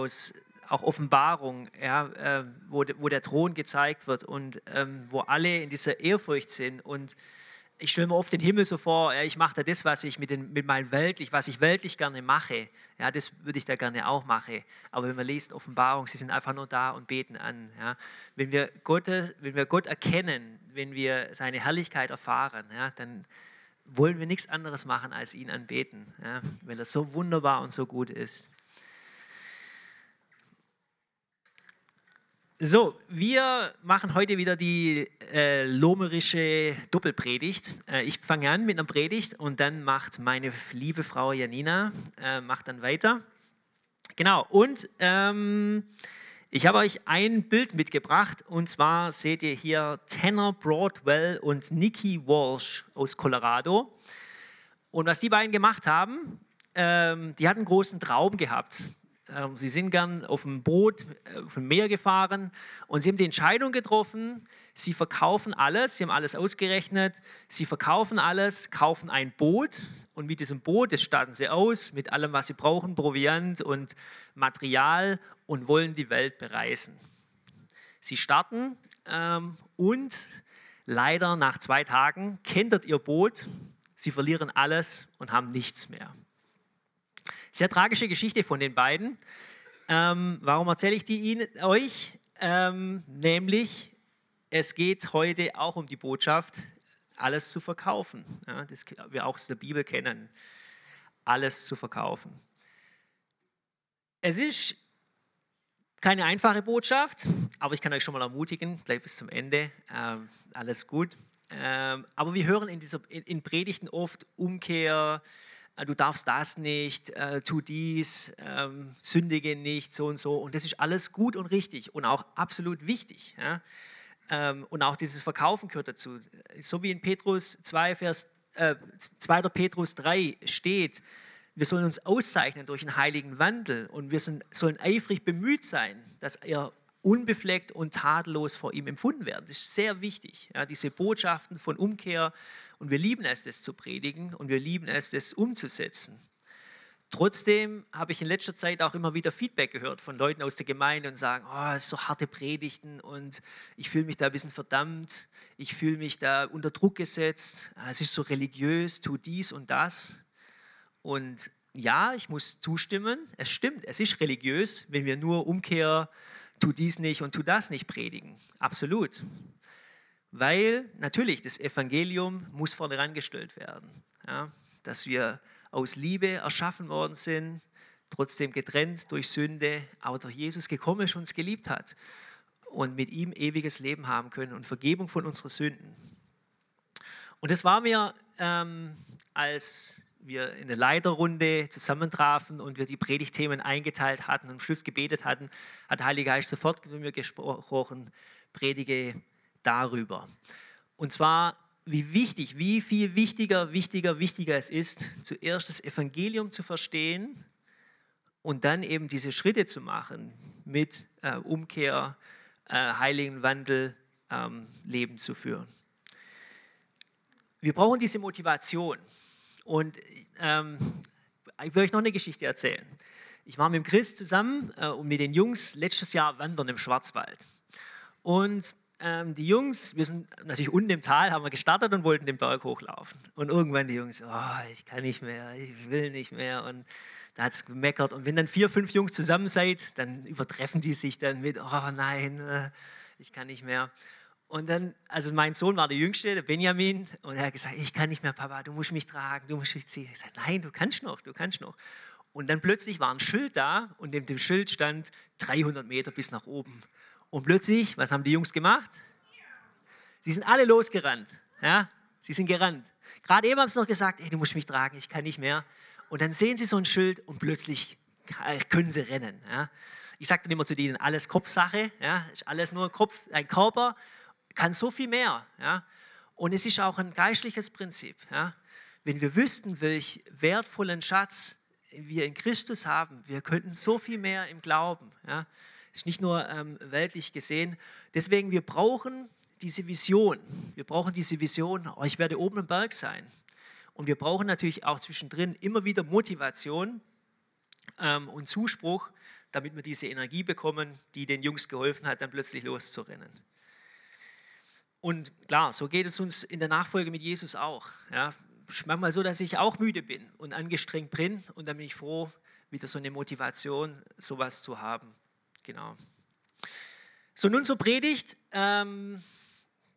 aus auch Offenbarung, ja, äh, wo, wo der Thron gezeigt wird und ähm, wo alle in dieser Ehrfurcht sind. Und ich stelle mir oft den Himmel so vor, ja, ich mache da das, was ich mit, den, mit meinem weltlich, was ich weltlich gerne mache, ja, das würde ich da gerne auch machen. Aber wenn man liest Offenbarung, sie sind einfach nur da und beten an. Ja. Wenn, wir Gott, wenn wir Gott erkennen, wenn wir seine Herrlichkeit erfahren, ja, dann wollen wir nichts anderes machen als ihn anbeten, ja, weil er so wunderbar und so gut ist. So, wir machen heute wieder die äh, lomerische Doppelpredigt. Äh, ich fange an mit einer Predigt und dann macht meine liebe Frau Janina, äh, macht dann weiter. Genau, und ähm, ich habe euch ein Bild mitgebracht und zwar seht ihr hier Tanner Broadwell und Nikki Walsh aus Colorado. Und was die beiden gemacht haben, ähm, die hatten großen Traum gehabt. Ähm, sie sind gern auf dem Boot, äh, auf dem Meer gefahren und sie haben die Entscheidung getroffen, sie verkaufen alles, sie haben alles ausgerechnet, sie verkaufen alles, kaufen ein Boot und mit diesem Boot, das starten sie aus, mit allem, was sie brauchen, Proviant und Material und wollen die Welt bereisen. Sie starten ähm, und leider nach zwei Tagen kentert ihr Boot, sie verlieren alles und haben nichts mehr. Sehr tragische Geschichte von den beiden. Ähm, warum erzähle ich die Ihnen, euch? Ähm, nämlich, es geht heute auch um die Botschaft, alles zu verkaufen. Ja, das wir auch aus der Bibel kennen. Alles zu verkaufen. Es ist keine einfache Botschaft, aber ich kann euch schon mal ermutigen, bleibt bis zum Ende. Ähm, alles gut. Ähm, aber wir hören in, dieser, in, in Predigten oft Umkehr, du darfst das nicht, äh, tu dies, ähm, sündige nicht, so und so. Und das ist alles gut und richtig und auch absolut wichtig. Ja? Ähm, und auch dieses Verkaufen gehört dazu. So wie in Petrus 2, Vers, äh, 2. Petrus 3 steht, wir sollen uns auszeichnen durch einen heiligen Wandel und wir sind, sollen eifrig bemüht sein, dass er unbefleckt und tadellos vor ihm empfunden werden. Das ist sehr wichtig. Ja, diese Botschaften von Umkehr und wir lieben es, das zu predigen und wir lieben es, das umzusetzen. Trotzdem habe ich in letzter Zeit auch immer wieder Feedback gehört von Leuten aus der Gemeinde und sagen, oh, so harte Predigten und ich fühle mich da ein bisschen verdammt, ich fühle mich da unter Druck gesetzt, es ist so religiös, tu dies und das. Und ja, ich muss zustimmen, es stimmt, es ist religiös, wenn wir nur Umkehr tu dies nicht und tu das nicht predigen. Absolut. Weil natürlich das Evangelium muss vorne herangestellt werden. Ja, dass wir aus Liebe erschaffen worden sind, trotzdem getrennt durch Sünde, aber durch Jesus gekommen ist und uns geliebt hat und mit ihm ewiges Leben haben können und Vergebung von unseren Sünden. Und das war mir ähm, als wir in der Leiterrunde zusammentrafen und wir die Predigtthemen eingeteilt hatten und am Schluss gebetet hatten, hat Heilige Geist sofort mit mir gesprochen, predige darüber. Und zwar, wie wichtig, wie viel wichtiger, wichtiger, wichtiger es ist, zuerst das Evangelium zu verstehen und dann eben diese Schritte zu machen mit äh, Umkehr, äh, heiligen Wandel, ähm, Leben zu führen. Wir brauchen diese Motivation. Und ähm, ich will euch noch eine Geschichte erzählen. Ich war mit dem Chris zusammen äh, und mit den Jungs letztes Jahr wandern im Schwarzwald. Und ähm, die Jungs, wir sind natürlich unten im Tal, haben wir gestartet und wollten den Berg hochlaufen. Und irgendwann die Jungs, oh, ich kann nicht mehr, ich will nicht mehr. Und da hat es gemeckert. Und wenn dann vier, fünf Jungs zusammen seid, dann übertreffen die sich dann mit, oh nein, äh, ich kann nicht mehr. Und dann, also mein Sohn war der Jüngste, der Benjamin, und er hat gesagt, ich kann nicht mehr, Papa, du musst mich tragen, du musst mich ziehen. Ich sagte, nein, du kannst noch, du kannst noch. Und dann plötzlich war ein Schild da und in dem Schild stand 300 Meter bis nach oben. Und plötzlich, was haben die Jungs gemacht? Sie sind alle losgerannt. Ja? Sie sind gerannt. Gerade eben haben sie noch gesagt, ey, du musst mich tragen, ich kann nicht mehr. Und dann sehen sie so ein Schild und plötzlich können sie rennen. Ja? Ich sage dann immer zu denen, alles Kopfsache, ja? ist alles nur Kopf, ein Körper kann so viel mehr. Ja? Und es ist auch ein geistliches Prinzip. Ja? Wenn wir wüssten, welch wertvollen Schatz wir in Christus haben, wir könnten so viel mehr im Glauben. Ja? Ist nicht nur ähm, weltlich gesehen. Deswegen, wir brauchen diese Vision. Wir brauchen diese Vision, oh, ich werde oben im Berg sein. Und wir brauchen natürlich auch zwischendrin immer wieder Motivation ähm, und Zuspruch, damit wir diese Energie bekommen, die den Jungs geholfen hat, dann plötzlich loszurennen. Und klar, so geht es uns in der Nachfolge mit Jesus auch. Ja, manchmal so, dass ich auch müde bin und angestrengt bin und dann bin ich froh, wieder so eine Motivation, sowas zu haben. Genau. So, nun zur Predigt. Ähm,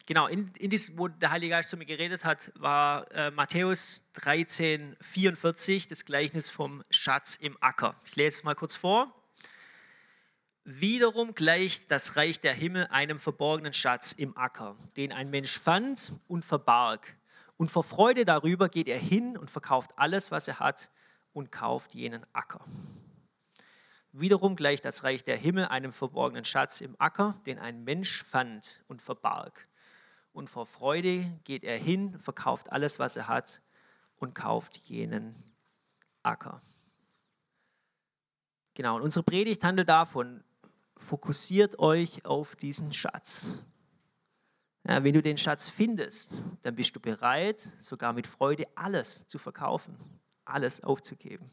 genau, in, in diesem, wo der Heilige Geist zu mir geredet hat, war äh, Matthäus 13, 44, das Gleichnis vom Schatz im Acker. Ich lese es mal kurz vor. Wiederum gleicht das Reich der Himmel einem verborgenen Schatz im Acker, den ein Mensch fand und verbarg. Und vor Freude darüber geht er hin und verkauft alles, was er hat und kauft jenen Acker. Wiederum gleicht das Reich der Himmel einem verborgenen Schatz im Acker, den ein Mensch fand und verbarg. Und vor Freude geht er hin, verkauft alles, was er hat und kauft jenen Acker. Genau, und unsere Predigt handelt davon, fokussiert euch auf diesen Schatz. Ja, wenn du den Schatz findest, dann bist du bereit, sogar mit Freude alles zu verkaufen, alles aufzugeben.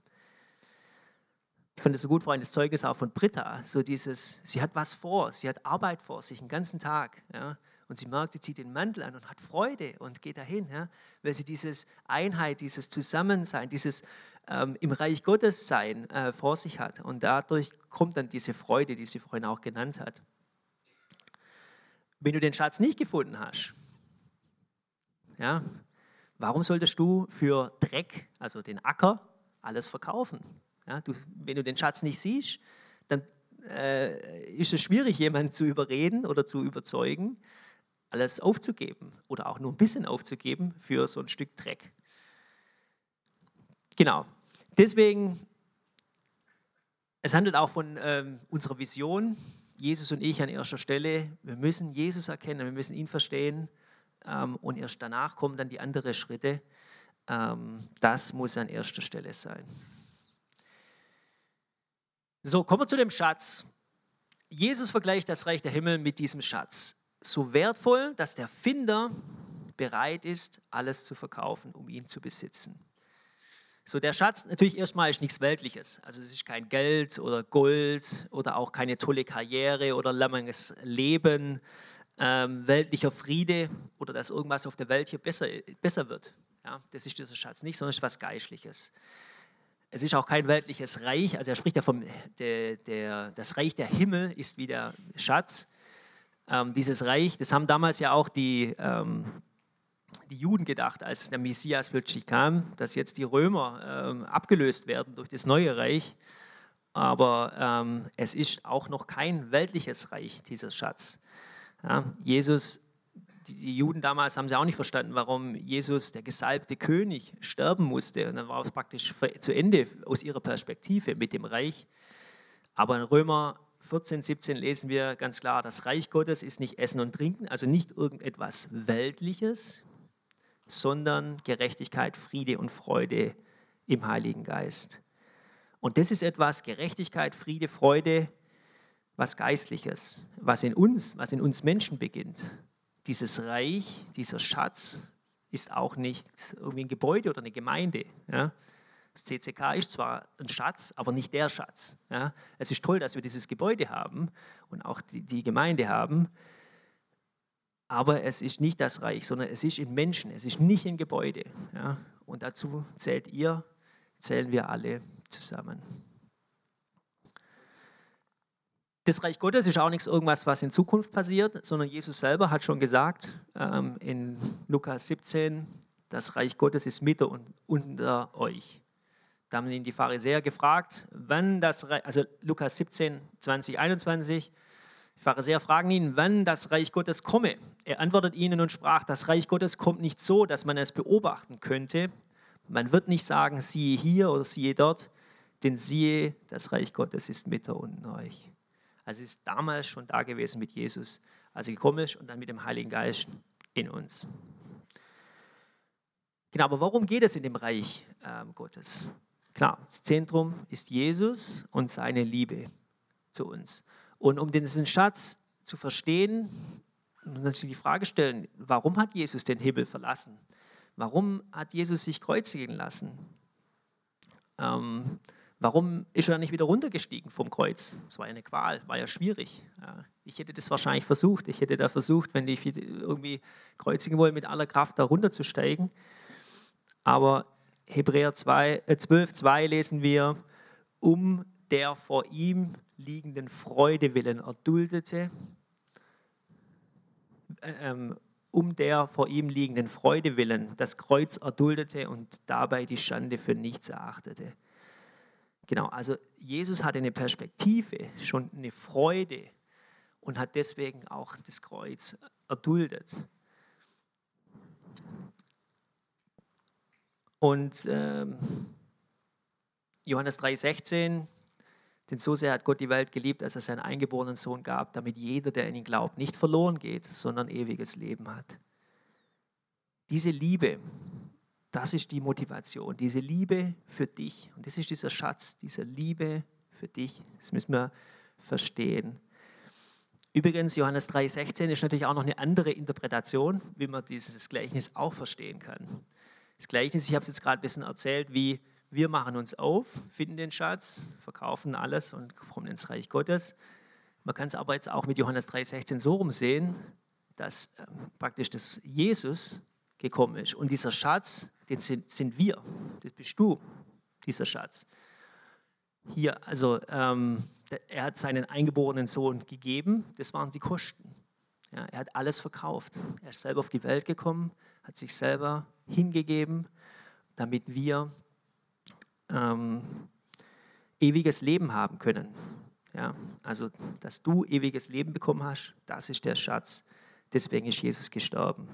Ich fand es so gut, vorhin das Zeugnis auch von Britta, so dieses, sie hat was vor, sie hat Arbeit vor sich, den ganzen Tag. Ja, und sie merkt, sie zieht den Mantel an und hat Freude und geht dahin, ja, weil sie dieses Einheit, dieses Zusammensein, dieses ähm, im Reich Gottes sein äh, vor sich hat. Und dadurch kommt dann diese Freude, die sie vorhin auch genannt hat. Wenn du den Schatz nicht gefunden hast, ja, warum solltest du für Dreck, also den Acker, alles verkaufen? Ja, du, wenn du den Schatz nicht siehst, dann äh, ist es schwierig, jemanden zu überreden oder zu überzeugen, alles aufzugeben oder auch nur ein bisschen aufzugeben für so ein Stück Dreck. Genau. Deswegen, es handelt auch von ähm, unserer Vision, Jesus und ich an erster Stelle. Wir müssen Jesus erkennen, wir müssen ihn verstehen ähm, und erst danach kommen dann die anderen Schritte. Ähm, das muss an erster Stelle sein. So, kommen wir zu dem Schatz. Jesus vergleicht das Reich der Himmel mit diesem Schatz. So wertvoll, dass der Finder bereit ist, alles zu verkaufen, um ihn zu besitzen. So, der Schatz natürlich erstmal ist nichts Weltliches. Also es ist kein Geld oder Gold oder auch keine tolle Karriere oder langes Leben, ähm, weltlicher Friede oder dass irgendwas auf der Welt hier besser, besser wird. Ja, das ist dieser Schatz nicht, sondern es ist was Geistliches. Es ist auch kein weltliches Reich, also er spricht ja vom, der, der, das Reich der Himmel ist wie der Schatz. Ähm, dieses Reich, das haben damals ja auch die, ähm, die Juden gedacht, als der Messias plötzlich kam, dass jetzt die Römer ähm, abgelöst werden durch das neue Reich. Aber ähm, es ist auch noch kein weltliches Reich, dieser Schatz. Ja, Jesus, die, Juden damals haben sie auch nicht verstanden, warum Jesus, der gesalbte König, sterben musste. Und dann war es praktisch zu Ende aus ihrer Perspektive mit dem Reich. Aber in Römer 14, 17 lesen wir ganz klar, das Reich Gottes ist nicht Essen und Trinken, also nicht irgendetwas Weltliches, sondern Gerechtigkeit, Friede und Freude im Heiligen Geist. Und das ist etwas, Gerechtigkeit, Friede, Freude, was Geistliches, was in uns, was in uns Menschen beginnt. Dieses Reich, dieser Schatz ist auch nicht irgendwie ein Gebäude oder eine Gemeinde. Ja? Das CCK ist zwar ein Schatz, aber nicht der Schatz. Ja? Es ist toll, dass wir dieses Gebäude haben und auch die, die Gemeinde haben, aber es ist nicht das Reich, sondern es ist in Menschen, es ist nicht in Gebäude. Ja? Und dazu zählt ihr, zählen wir alle zusammen. Das Reich Gottes ist auch nichts irgendwas, was in Zukunft passiert, sondern Jesus selber hat schon gesagt ähm, in Lukas 17, das Reich Gottes ist mit und unter euch. Da haben ihn die Pharisäer gefragt, wann das Reich, also Lukas 17, 20, 21, die Pharisäer fragen ihn, wann das Reich Gottes komme. Er antwortet ihnen und sprach, das Reich Gottes kommt nicht so, dass man es beobachten könnte. Man wird nicht sagen, siehe hier oder siehe dort, denn siehe, das Reich Gottes ist mitten unter euch. Also es ist damals schon da gewesen mit Jesus, als er gekommen ist und dann mit dem Heiligen Geist in uns. Genau, aber worum geht es in dem Reich äh, Gottes? Klar, das Zentrum ist Jesus und seine Liebe zu uns. Und um diesen Schatz zu verstehen, muss man natürlich die Frage stellen, warum hat Jesus den Himmel verlassen? Warum hat Jesus sich kreuzigen lassen? Ähm, Warum ist er nicht wieder runtergestiegen vom Kreuz? Das war ja eine Qual, war ja schwierig. Ich hätte das wahrscheinlich versucht. Ich hätte da versucht, wenn ich irgendwie kreuzigen wollte, mit aller Kraft da runterzusteigen. Aber Hebräer 2, äh 12, 2 lesen wir, um der vor ihm liegenden Freude willen erduldete, äh, ähm, um der vor ihm liegenden Freude willen das Kreuz erduldete und dabei die Schande für nichts erachtete. Genau, also Jesus hatte eine Perspektive, schon eine Freude und hat deswegen auch das Kreuz erduldet. Und ähm, Johannes 3,16, denn so sehr hat Gott die Welt geliebt, dass er seinen eingeborenen Sohn gab, damit jeder, der in ihn glaubt, nicht verloren geht, sondern ewiges Leben hat. Diese Liebe, das ist die Motivation, diese Liebe für dich. Und das ist dieser Schatz, diese Liebe für dich. Das müssen wir verstehen. Übrigens, Johannes 3,16 ist natürlich auch noch eine andere Interpretation, wie man dieses Gleichnis auch verstehen kann. Das Gleichnis, ich habe es jetzt gerade ein bisschen erzählt, wie wir machen uns auf, finden den Schatz, verkaufen alles und kommen ins Reich Gottes. Man kann es aber jetzt auch mit Johannes 3,16 so rumsehen, dass äh, praktisch das Jesus gekommen ist. Und dieser Schatz, den sind, sind wir, das bist du, dieser Schatz. Hier, also ähm, er hat seinen eingeborenen Sohn gegeben, das waren die Kosten. Ja, er hat alles verkauft. Er ist selber auf die Welt gekommen, hat sich selber hingegeben, damit wir ähm, ewiges Leben haben können. Ja, also, dass du ewiges Leben bekommen hast, das ist der Schatz. Deswegen ist Jesus gestorben.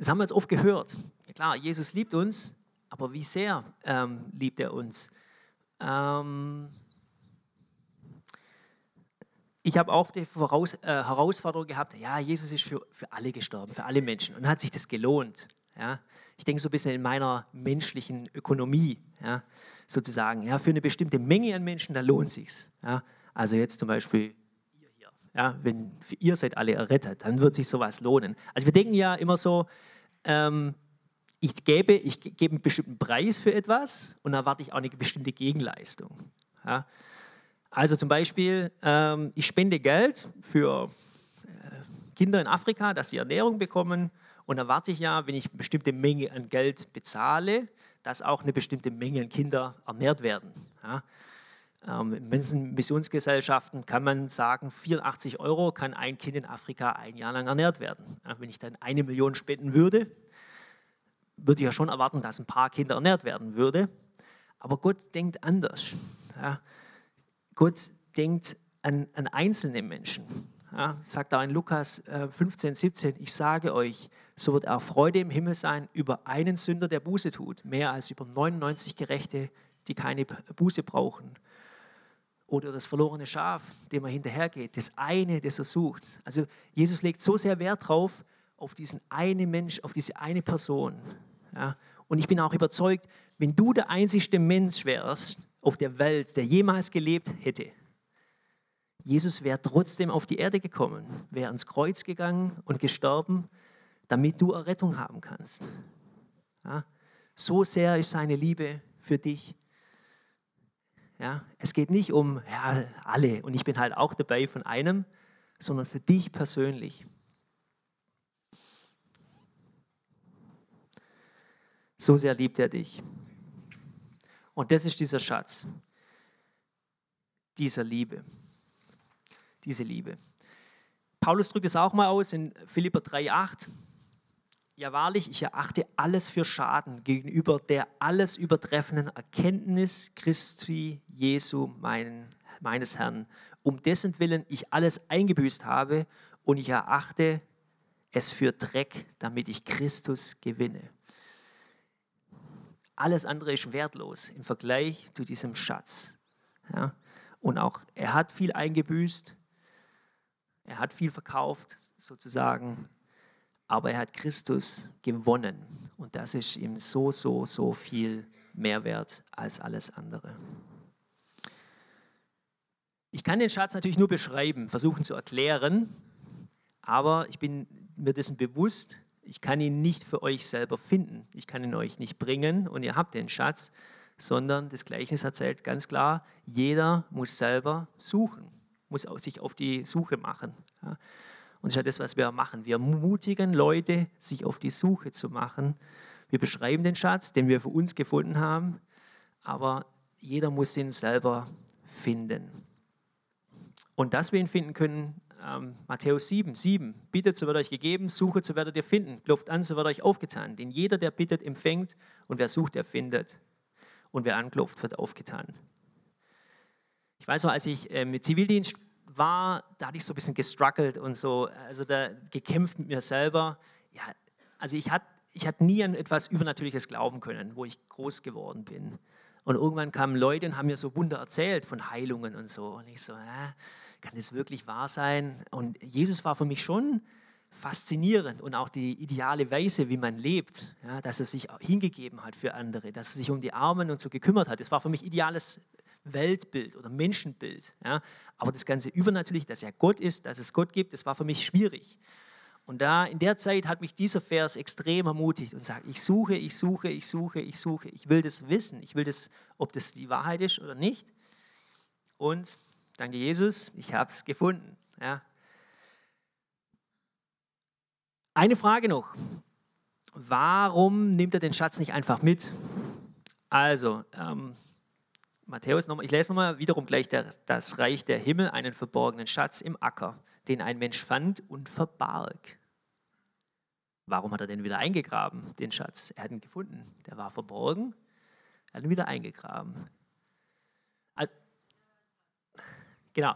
Das haben wir jetzt oft gehört. Ja klar, Jesus liebt uns, aber wie sehr ähm, liebt er uns? Ähm, ich habe auch die Voraus äh, Herausforderung gehabt, ja, Jesus ist für, für alle gestorben, für alle Menschen. Und hat sich das gelohnt. Ja? Ich denke so ein bisschen in meiner menschlichen Ökonomie, ja? sozusagen. Ja, für eine bestimmte Menge an Menschen, da lohnt sich's. Ja? Also jetzt zum Beispiel ja, wenn ihr seid alle errettet, dann wird sich sowas lohnen. Also wir denken ja immer so, ähm, ich gebe, ich gebe einen bestimmten Preis für etwas und erwarte ich auch eine bestimmte Gegenleistung. Ja. Also zum Beispiel, ähm, ich spende Geld für äh, Kinder in Afrika, dass sie Ernährung bekommen und erwarte ich ja, wenn ich eine bestimmte Menge an Geld bezahle, dass auch eine bestimmte Menge an Kinder ernährt werden. Ja. Ähm, in Missionsgesellschaften kann man sagen, 84 Euro kann ein Kind in Afrika ein Jahr lang ernährt werden. wenn ich dann eine Million spenden würde, würde ich ja schon erwarten, dass ein paar Kinder ernährt werden würde. Aber Gott denkt anders. Gott denkt an, an einzelne Menschen. Ja, sagt auch in Lukas 15, äh, 17, ich sage euch, so wird auch Freude im Himmel sein über einen Sünder, der Buße tut, mehr als über 99 Gerechte, die keine Buße brauchen oder das verlorene Schaf, dem er hinterhergeht, das eine, das er sucht. Also Jesus legt so sehr Wert drauf, auf diesen einen Mensch, auf diese eine Person. Ja? Und ich bin auch überzeugt, wenn du der einzigste Mensch wärst auf der Welt, der jemals gelebt hätte, Jesus wäre trotzdem auf die Erde gekommen, wäre ans Kreuz gegangen und gestorben, damit du Errettung haben kannst. Ja? So sehr ist seine Liebe für dich ja, es geht nicht um ja, alle und ich bin halt auch dabei von einem, sondern für dich persönlich. So sehr liebt er dich. Und das ist dieser Schatz, dieser Liebe, diese Liebe. Paulus drückt es auch mal aus in Philipper 3,8. Ja, wahrlich, ich erachte alles für Schaden gegenüber der alles übertreffenden Erkenntnis Christi Jesu, mein, meines Herrn, um dessen Willen ich alles eingebüßt habe und ich erachte es für Dreck, damit ich Christus gewinne. Alles andere ist wertlos im Vergleich zu diesem Schatz. Ja? Und auch er hat viel eingebüßt, er hat viel verkauft, sozusagen, aber er hat Christus gewonnen. Und das ist ihm so, so, so viel mehr wert als alles andere. Ich kann den Schatz natürlich nur beschreiben, versuchen zu erklären, aber ich bin mir dessen bewusst, Ich kann ihn nicht für euch selber finden. Ich kann ihn euch nicht bringen und ihr habt den Schatz, sondern das Gleichnis erzählt ganz klar, jeder muss selber suchen, muss sich auf die Suche machen. Und das ist ja das, was wir machen. Wir ermutigen Leute, sich auf die Suche zu machen. Wir beschreiben den Schatz, den wir für uns gefunden haben, aber jeder muss ihn selber finden. Und dass wir ihn finden können, ähm, Matthäus 7, 7, bittet, so wird euch gegeben, suche, so werdet ihr finden, klopft an, so wird euch aufgetan. Denn jeder, der bittet, empfängt und wer sucht, der findet. Und wer anklopft, wird aufgetan. Ich weiß noch, als ich äh, mit Zivildienst war, da hatte ich so ein bisschen gestruggelt und so, also da gekämpft mit mir selber. Ja, also ich hatte ich hatte nie an etwas Übernatürliches glauben können, wo ich groß geworden bin. Und irgendwann kamen Leute und haben mir so Wunder erzählt von Heilungen und so. Und ich so, äh, kann das wirklich wahr sein? Und Jesus war für mich schon faszinierend und auch die ideale Weise, wie man lebt, ja, dass er sich hingegeben hat für andere, dass er sich um die Armen und so gekümmert hat. Das war für mich ideales Weltbild oder Menschenbild. Ja. Aber das ganze Übernatürliche, dass er Gott ist, dass es Gott gibt, das war für mich schwierig. Und da in der Zeit hat mich dieser Vers extrem ermutigt und sagt, ich suche, ich suche, ich suche, ich suche, ich will das wissen, ich will das, ob das die Wahrheit ist oder nicht. Und danke Jesus, ich habe es gefunden. Ja. Eine Frage noch. Warum nimmt er den Schatz nicht einfach mit? Also, ähm, Matthäus, noch, ich lese nochmal wiederum gleich der, das Reich der Himmel, einen verborgenen Schatz im Acker, den ein Mensch fand und verbarg. Warum hat er den wieder eingegraben, den Schatz? Er hat ihn gefunden. Der war verborgen. Er hat ihn wieder eingegraben. Also, genau.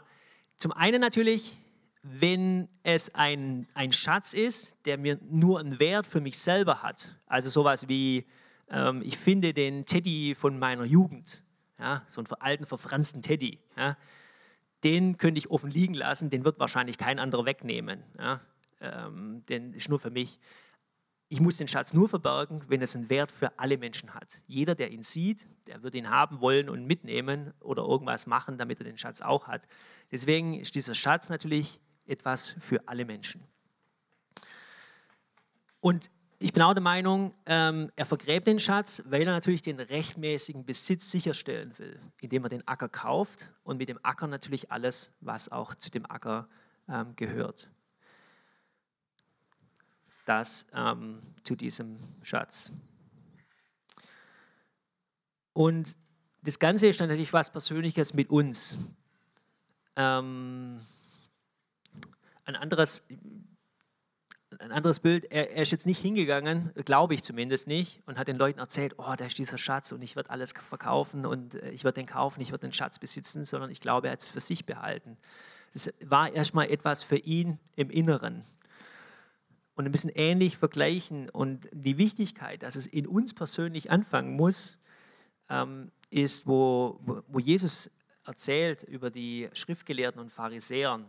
Zum einen natürlich, wenn es ein, ein Schatz ist, der mir nur einen Wert für mich selber hat. Also sowas wie, ähm, ich finde den Teddy von meiner Jugend. Ja, so einen alten, verfransten Teddy. Ja, den könnte ich offen liegen lassen, den wird wahrscheinlich kein anderer wegnehmen. Ja, ähm, den ist nur für mich ich muss den Schatz nur verbergen, wenn es einen Wert für alle Menschen hat. Jeder, der ihn sieht, der wird ihn haben wollen und mitnehmen oder irgendwas machen, damit er den Schatz auch hat. Deswegen ist dieser Schatz natürlich etwas für alle Menschen. Und ich bin auch der Meinung, ähm, er vergräbt den Schatz, weil er natürlich den rechtmäßigen Besitz sicherstellen will, indem er den Acker kauft und mit dem Acker natürlich alles, was auch zu dem Acker ähm, gehört das ähm, zu diesem Schatz. Und das Ganze ist natürlich was Persönliches mit uns. Ähm, ein, anderes, ein anderes Bild, er, er, ist jetzt nicht hingegangen, glaube ich zumindest nicht, und hat den Leuten erzählt, oh, da ist dieser Schatz und ich werde alles verkaufen und äh, ich werde den kaufen, ich werde den Schatz besitzen, sondern ich glaube, er hat es für sich behalten. Das war erstmal etwas für ihn im Inneren und ein bisschen ähnlich vergleichen. Und die Wichtigkeit, dass es in uns persönlich anfangen muss, ähm, ist, wo, wo Jesus erzählt über die Schriftgelehrten und Pharisäer.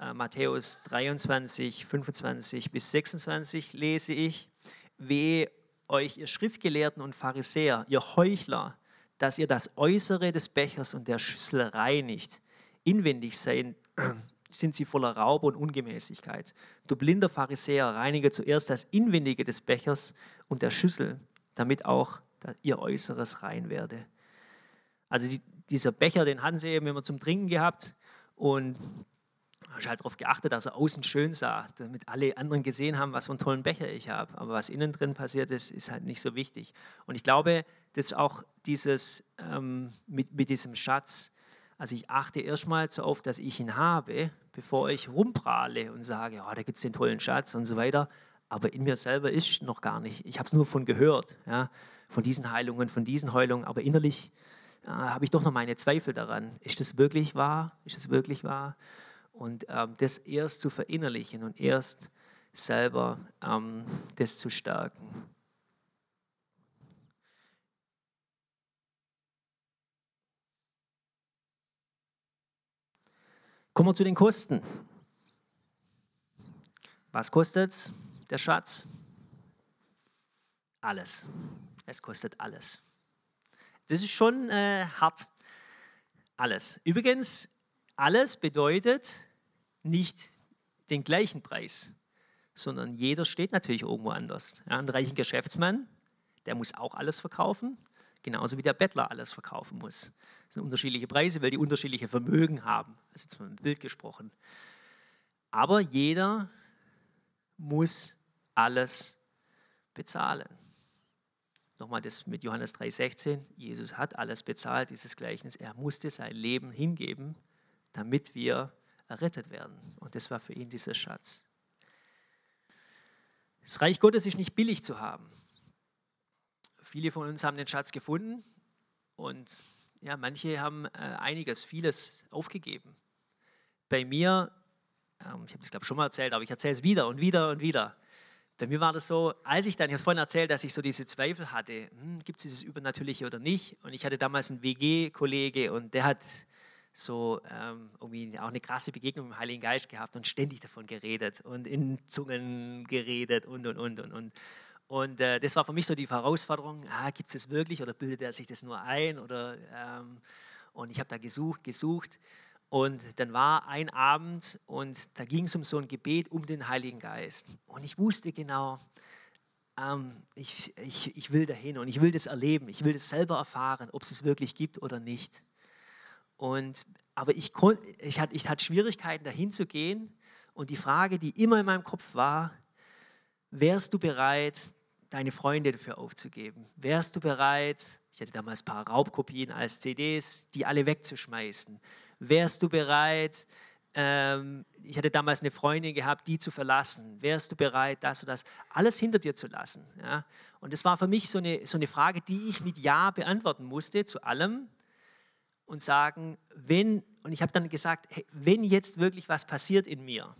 Äh, Matthäus 23, 25 bis 26 lese ich, weh euch, ihr Schriftgelehrten und Pharisäer, ihr Heuchler, dass ihr das Äußere des Bechers und der Schüssel reinigt. Inwendig seid, sind sie voller Raub und Ungemäßigkeit. Du blinder Pharisäer, reinige zuerst das Inwendige des Bechers und der Schüssel, damit auch ihr Äußeres rein werde. Also die, dieser Becher, den hatten sie eben immer zum Trinken gehabt und ich halt darauf geachtet, dass er außen schön sah, damit alle anderen gesehen haben, was für einen tollen Becher ich habe. Aber was innen drin passiert ist, ist halt nicht so wichtig. Und ich glaube, das ist auch dieses ähm, mit, mit diesem Schatz, also ich achte erstmal so auf, dass ich ihn habe, bevor ich rumprahle und sage, oh, da gibt es den tollen Schatz und so weiter. Aber in mir selber ist noch gar nicht. Ich habe es nur von gehört, ja, von diesen Heilungen, von diesen Heilungen. Aber innerlich äh, habe ich doch noch meine Zweifel daran. Ist das wirklich wahr? Ist das wirklich wahr? Und ähm, das erst zu verinnerlichen und erst selber ähm, das zu stärken. Kommen wir zu den Kosten. Was kostet der Schatz? Alles. Es kostet alles. Das ist schon äh, hart. Alles. Übrigens, alles bedeutet nicht den gleichen Preis, sondern jeder steht natürlich irgendwo anders. Ja, ein reicher Geschäftsmann, der muss auch alles verkaufen, genauso wie der Bettler alles verkaufen muss. Das sind unterschiedliche Preise, weil die unterschiedliche Vermögen haben. Ist jetzt mal ein Bild gesprochen. Aber jeder muss alles bezahlen. Nochmal das mit Johannes 3,16. Jesus hat alles bezahlt, dieses Gleichnis. Er musste sein Leben hingeben, damit wir errettet werden. Und das war für ihn dieser Schatz. Das Reich Gottes ist nicht billig zu haben. Viele von uns haben den Schatz gefunden und ja, manche haben äh, einiges, vieles aufgegeben. Bei mir, ähm, ich habe es glaube schon mal erzählt, aber ich erzähle es wieder und wieder und wieder. Bei mir war das so, als ich dann, ich habe vorhin erzählt, dass ich so diese Zweifel hatte, hm, gibt es dieses Übernatürliche oder nicht? Und ich hatte damals einen WG-Kollege und der hat so ähm, irgendwie auch eine krasse Begegnung mit dem Heiligen Geist gehabt und ständig davon geredet und in Zungen geredet und und und und und. Und äh, das war für mich so die Herausforderung, ah, gibt es das wirklich oder bildet er sich das nur ein? Oder, ähm, und ich habe da gesucht, gesucht. Und dann war ein Abend und da ging es um so ein Gebet um den Heiligen Geist. Und ich wusste genau, ähm, ich, ich, ich will dahin und ich will das erleben, ich will das selber erfahren, ob es es wirklich gibt oder nicht. Und, aber ich, ich, hatte, ich hatte Schwierigkeiten, dahin zu gehen. Und die Frage, die immer in meinem Kopf war, wärst du bereit, deine Freunde dafür aufzugeben? Wärst du bereit, ich hatte damals ein paar Raubkopien als CDs, die alle wegzuschmeißen? Wärst du bereit, ähm, ich hatte damals eine Freundin gehabt, die zu verlassen? Wärst du bereit, das oder das, alles hinter dir zu lassen? Ja? Und das war für mich so eine, so eine Frage, die ich mit Ja beantworten musste zu allem und sagen, wenn, und ich habe dann gesagt, hey, wenn jetzt wirklich was passiert in mir,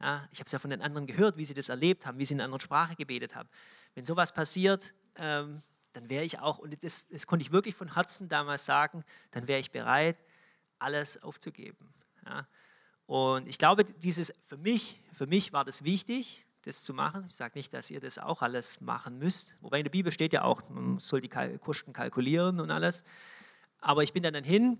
ja, ich habe es ja von den anderen gehört, wie sie das erlebt haben, wie sie in einer anderen Sprache gebetet haben, wenn sowas passiert, ähm, dann wäre ich auch, und das, das, konnte ich wirklich von Herzen damals sagen, dann wäre ich bereit, alles aufzugeben. Ja. Und ich glaube, dieses für mich, für mich war das wichtig, das zu machen. Ich sage nicht, dass ihr das auch alles machen müsst. Wobei in der Bibel steht ja auch, man soll die Kosten kalkulieren und alles. Aber ich bin dann, hin.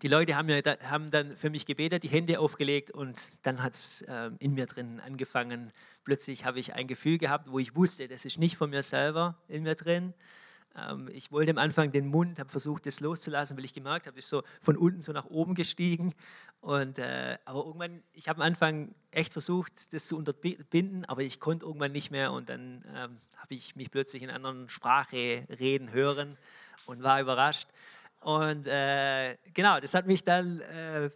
Die Leute haben, ja, haben dann für mich gebetet, die Hände aufgelegt und dann hat es äh, in mir drin angefangen. Plötzlich habe ich ein Gefühl gehabt, wo ich wusste, das ist nicht von mir selber in mir drin. Ähm, ich wollte am Anfang den Mund, habe versucht, das loszulassen, weil ich gemerkt habe, ist so von unten so nach oben gestiegen. Und, äh, aber irgendwann, ich habe am Anfang echt versucht, das zu unterbinden, aber ich konnte irgendwann nicht mehr und dann ähm, habe ich mich plötzlich in einer anderen Sprache reden hören und war überrascht. Und äh, genau, das hat mich dann, äh,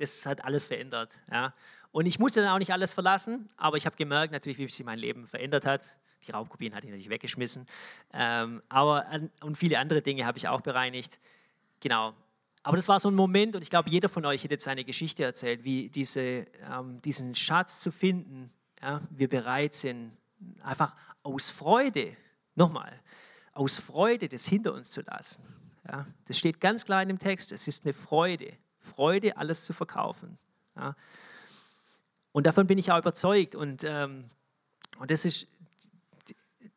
das hat alles verändert. Ja. Und ich musste dann auch nicht alles verlassen, aber ich habe gemerkt natürlich, wie sich mein Leben verändert hat. Die Raubkopien hatte ich natürlich weggeschmissen. Ähm, aber, und viele andere Dinge habe ich auch bereinigt. Genau. Aber das war so ein Moment und ich glaube, jeder von euch hätte jetzt seine Geschichte erzählt, wie diese, ähm, diesen Schatz zu finden, ja, wir bereit sind, einfach aus Freude, nochmal, aus Freude das hinter uns zu lassen. Ja, das steht ganz klar in dem Text. Es ist eine Freude. Freude, alles zu verkaufen. Ja. Und davon bin ich auch überzeugt. Und, ähm, und das ist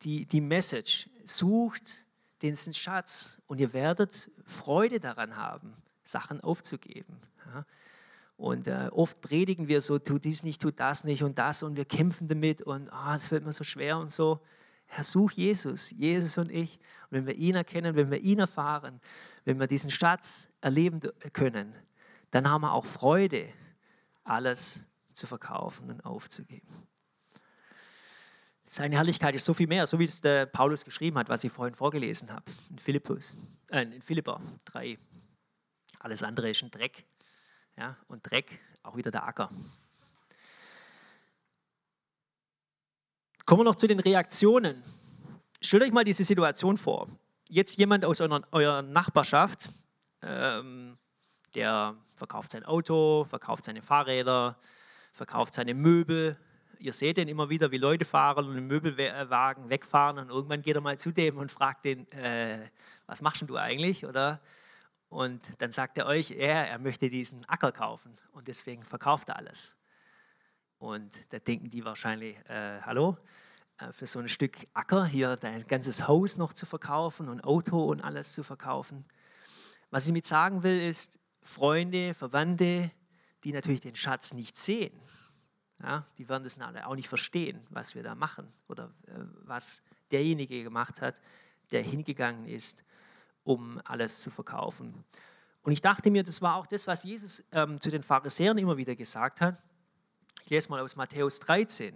die, die Message. Sucht diesen Schatz und ihr werdet Freude daran haben, Sachen aufzugeben. Ja. Und äh, oft predigen wir so, tu dies nicht, tu das nicht und das und wir kämpfen damit und ah, es oh, fällt mir so schwer und so. Herr, such Jesus, Jesus und ich. Und wenn wir ihn erkennen, wenn wir ihn erfahren, wenn wir diesen Schatz erleben können, dann haben wir auch Freude, alles zu verkaufen und aufzugeben. Seine Herrlichkeit ist so viel mehr, so wie es der Paulus geschrieben hat, was ich vorhin vorgelesen habe, in, Philippus, äh, in Philipper 3. Alles andere ist ein Dreck. Ja, und Dreck, auch wieder der Acker. Kommen wir noch zu den Reaktionen. Stellt euch mal diese Situation vor. Jetzt jemand aus eurer, eurer Nachbarschaft, ähm, der verkauft sein Auto, verkauft seine Fahrräder, verkauft seine Möbel. Ihr seht den immer wieder, wie Leute fahren und den Möbelwagen wegfahren und irgendwann geht er mal zu dem und fragt den, äh, was machst du eigentlich? Oder? Und dann sagt er euch, er, er möchte diesen Acker kaufen und deswegen verkauft er alles. Und da denken die wahrscheinlich, äh, hallo, äh, für so ein Stück Acker hier dein ganzes Haus noch zu verkaufen und Auto und alles zu verkaufen. Was ich mit sagen will, ist, Freunde, Verwandte, die natürlich den Schatz nicht sehen, Ja, die werden das auch nicht verstehen, was wir da machen oder äh, was derjenige gemacht hat, der hingegangen ist, um alles zu verkaufen. Und ich dachte mir, das war auch das, was Jesus ähm, zu den Pharisäern immer wieder gesagt hat. Ich lese mal aus Matthäus 13,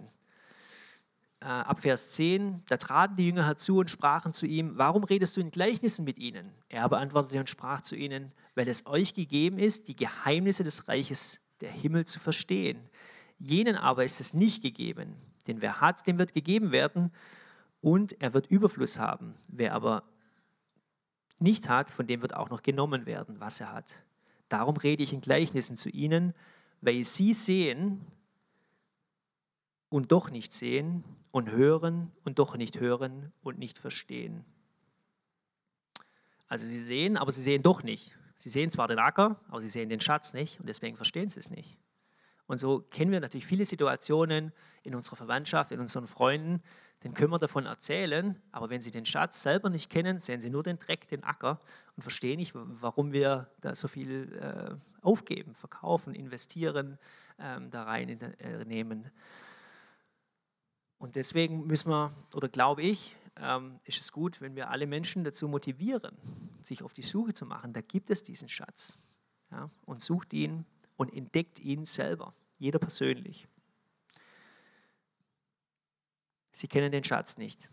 äh, ab Vers 10. Da traten die Jünger herzu und sprachen zu ihm, warum redest du in Gleichnissen mit ihnen? Er beantwortete und sprach zu ihnen, weil es euch gegeben ist, die Geheimnisse des Reiches der Himmel zu verstehen. Jenen aber ist es nicht gegeben. Denn wer hat, dem wird gegeben werden und er wird Überfluss haben. Wer aber nicht hat, von dem wird auch noch genommen werden, was er hat. Darum rede ich in Gleichnissen zu ihnen, weil sie sehen und doch nicht sehen und hören und doch nicht hören und nicht verstehen. Also sie sehen, aber sie sehen doch nicht. Sie sehen zwar den Acker, aber sie sehen den Schatz nicht und deswegen verstehen sie es nicht. Und so kennen wir natürlich viele Situationen in unserer Verwandtschaft, in unseren Freunden, den können wir davon erzählen, aber wenn sie den Schatz selber nicht kennen, sehen sie nur den Dreck, den Acker und verstehen nicht, warum wir da so viel äh, aufgeben, verkaufen, investieren, ähm, da rein in, äh. Und deswegen müssen wir, oder glaube ich, ähm, ist es gut, wenn wir alle Menschen dazu motivieren, sich auf die Suche zu machen. Da gibt es diesen Schatz. Ja, und sucht ihn und entdeckt ihn selber, jeder persönlich. Sie kennen den Schatz nicht.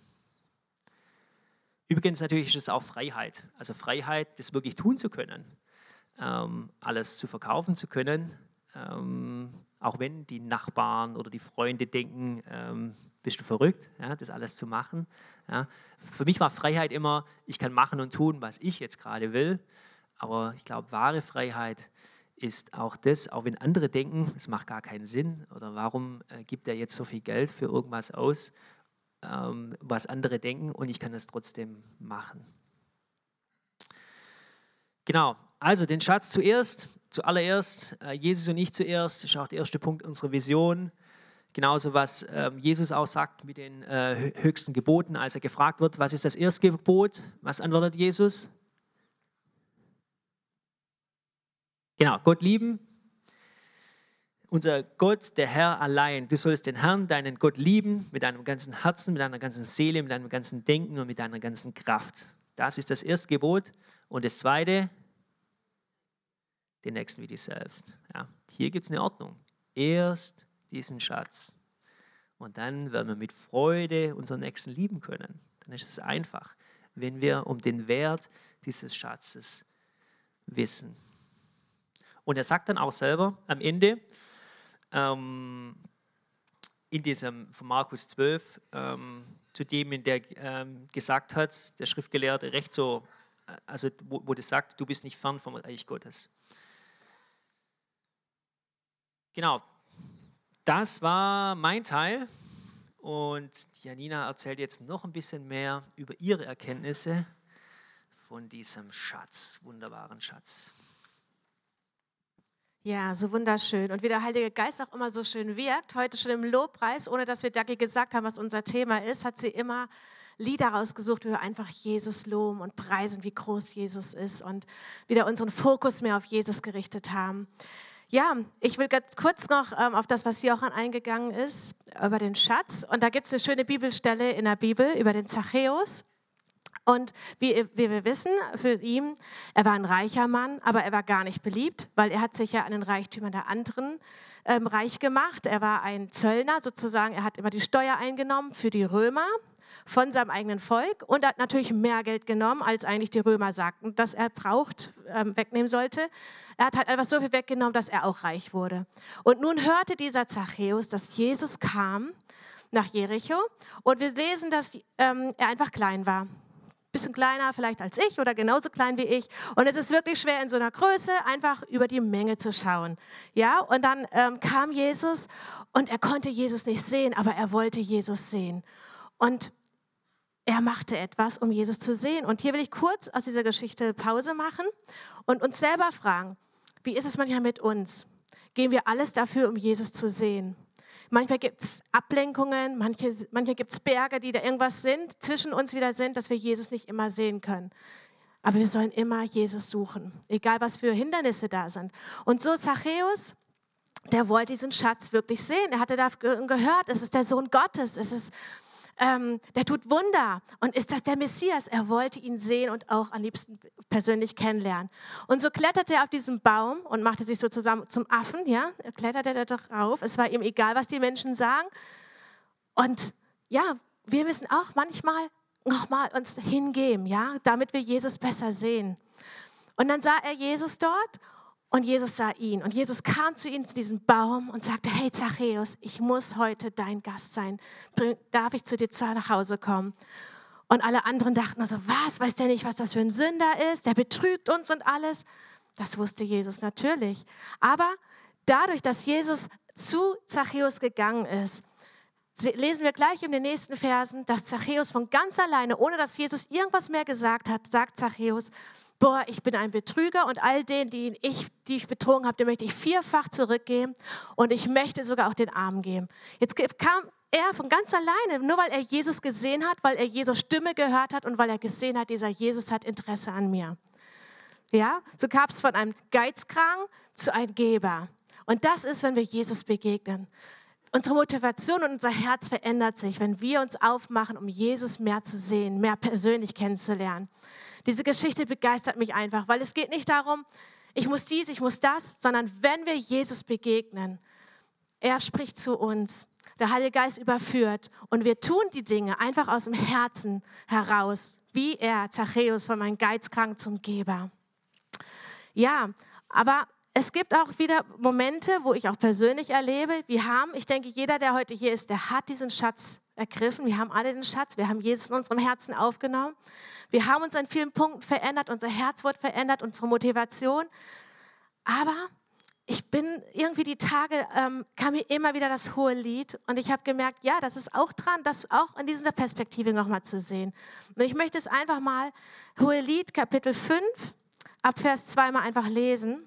Übrigens natürlich ist es auch Freiheit. Also Freiheit, das wirklich tun zu können, ähm, alles zu verkaufen zu können, ähm, auch wenn die Nachbarn oder die Freunde denken, ähm, bist du verrückt, ja, das alles zu machen. Ja. Für mich war Freiheit immer, ich kann machen und tun, was ich jetzt gerade will. Aber ich glaube, wahre Freiheit ist auch das, auch wenn andere denken, es macht gar keinen Sinn oder warum äh, gibt er jetzt so viel Geld für irgendwas aus, ähm, was andere denken und ich kann es trotzdem machen. Genau, also den Schatz zuerst, zuallererst, äh, Jesus und ich zuerst, das ist auch der erste Punkt unserer Vision. Genauso was ähm, Jesus auch sagt mit den äh, höchsten Geboten, als er gefragt wird, was ist das erste Gebot? Was antwortet Jesus? Genau, Gott lieben, unser Gott, der Herr allein. Du sollst den Herrn, deinen Gott lieben mit deinem ganzen Herzen, mit deiner ganzen Seele, mit deinem ganzen Denken und mit deiner ganzen Kraft. Das ist das erste Gebot. Und das zweite, den Nächsten wie dich selbst. Ja, hier gibt es eine Ordnung. Erst diesen Schatz. Und dann werden wir mit Freude unseren Nächsten lieben können. Dann ist es einfach, wenn wir um den Wert dieses Schatzes wissen. Und er sagt dann auch selber am Ende, ähm, in diesem von Markus 12, ähm, zu dem, der ähm, gesagt hat, der Schriftgelehrte, recht so, äh, also wo, wo das sagt, du bist nicht fern vom Reich Gottes. Genau, das war mein Teil. Und Janina erzählt jetzt noch ein bisschen mehr über ihre Erkenntnisse von diesem Schatz, wunderbaren Schatz. Ja, so wunderschön. Und wie der Heilige Geist auch immer so schön wirkt, heute schon im Lobpreis, ohne dass wir Dagi gesagt haben, was unser Thema ist, hat sie immer Lieder rausgesucht, wo wir einfach Jesus loben und preisen, wie groß Jesus ist und wieder unseren Fokus mehr auf Jesus gerichtet haben. Ja, ich will ganz kurz noch ähm, auf das, was auch eingegangen ist, über den Schatz. Und da gibt es eine schöne Bibelstelle in der Bibel über den Zachäus. Und wie, wie, wir wissen, für ihn, er war ein reicher Mann, aber er war gar nicht beliebt, weil er hat sich ja an den Reichtümern der anderen ähm, reich gemacht. Er war ein Zöllner sozusagen, er hat immer die Steuer eingenommen für die Römer von seinem eigenen Volk und hat natürlich mehr Geld genommen, als eigentlich die Römer sagten, dass er braucht, ähm, wegnehmen sollte. Er hat halt einfach so viel weggenommen, dass er auch reich wurde. Und nun hörte dieser Zachäus, dass Jesus kam nach Jericho und wir lesen, dass ähm, er einfach klein war bisschen kleiner vielleicht als ich oder genauso klein wie ich. Und es ist wirklich schwer in so einer Größe einfach über die Menge zu schauen. Ja, und dann ähm, kam Jesus und er konnte Jesus nicht sehen, aber er wollte Jesus sehen. Und er machte etwas, um Jesus zu sehen. Und hier will ich kurz aus dieser Geschichte Pause machen und uns selber fragen, wie ist es manchmal mit uns? Gehen wir alles dafür, um Jesus zu sehen? Manchmal gibt es Ablenkungen, manche, manchmal gibt es Berge, die da irgendwas sind, zwischen uns wieder sind, dass wir Jesus nicht immer sehen können. Aber wir sollen immer Jesus suchen, egal was für Hindernisse da sind. Und so Zachäus der wollte diesen Schatz wirklich sehen. Er hatte da gehört, es ist der Sohn Gottes, es ist, ähm, der tut Wunder. Und ist das der Messias? Er wollte ihn sehen und auch am liebsten persönlich kennenlernen. Und so kletterte er auf diesen Baum und machte sich so zusammen zum Affen. Ja, er kletterte da drauf. Es war ihm egal, was die Menschen sagen. Und ja, wir müssen auch manchmal nochmal uns hingeben, ja, damit wir Jesus besser sehen. Und dann sah er Jesus dort und Jesus sah ihn. Und Jesus kam zu ihm, zu diesem Baum und sagte, hey Zachäus, ich muss heute dein Gast sein. Darf ich zu dir nach Hause kommen? Und alle anderen dachten also, was, weiß der nicht, was das für ein Sünder ist? Der betrügt uns und alles. Das wusste Jesus natürlich. Aber dadurch, dass Jesus zu Zachäus gegangen ist, lesen wir gleich in den nächsten Versen, dass Zachäus von ganz alleine, ohne dass Jesus irgendwas mehr gesagt hat, sagt Zachäus, boah, ich bin ein Betrüger und all denen, die ich, die ich betrogen habe, den möchte ich vierfach zurückgeben und ich möchte sogar auch den Armen geben. Jetzt kam er von ganz alleine, nur weil er Jesus gesehen hat, weil er Jesus Stimme gehört hat und weil er gesehen hat, dieser Jesus hat Interesse an mir. Ja, so gab es von einem Geizkrank zu einem Geber. Und das ist, wenn wir Jesus begegnen. Unsere Motivation und unser Herz verändert sich, wenn wir uns aufmachen, um Jesus mehr zu sehen, mehr persönlich kennenzulernen. Diese Geschichte begeistert mich einfach, weil es geht nicht darum, ich muss dies, ich muss das, sondern wenn wir Jesus begegnen, er spricht zu uns, der Heilige Geist überführt und wir tun die Dinge einfach aus dem Herzen heraus, wie er, Zachäus, von meinem Geizkrank zum Geber. Ja, aber es gibt auch wieder Momente, wo ich auch persönlich erlebe, wir haben, ich denke, jeder, der heute hier ist, der hat diesen Schatz ergriffen. Wir haben alle den Schatz, wir haben Jesus in unserem Herzen aufgenommen. Wir haben uns an vielen Punkten verändert, unser Herz wurde verändert, unsere Motivation. Aber ich bin irgendwie die Tage, ähm, kam mir immer wieder das hohe Lied und ich habe gemerkt, ja, das ist auch dran, das auch in dieser Perspektive nochmal zu sehen. Und ich möchte es einfach mal, hohe Lied, Kapitel 5, ab Vers 2 mal einfach lesen.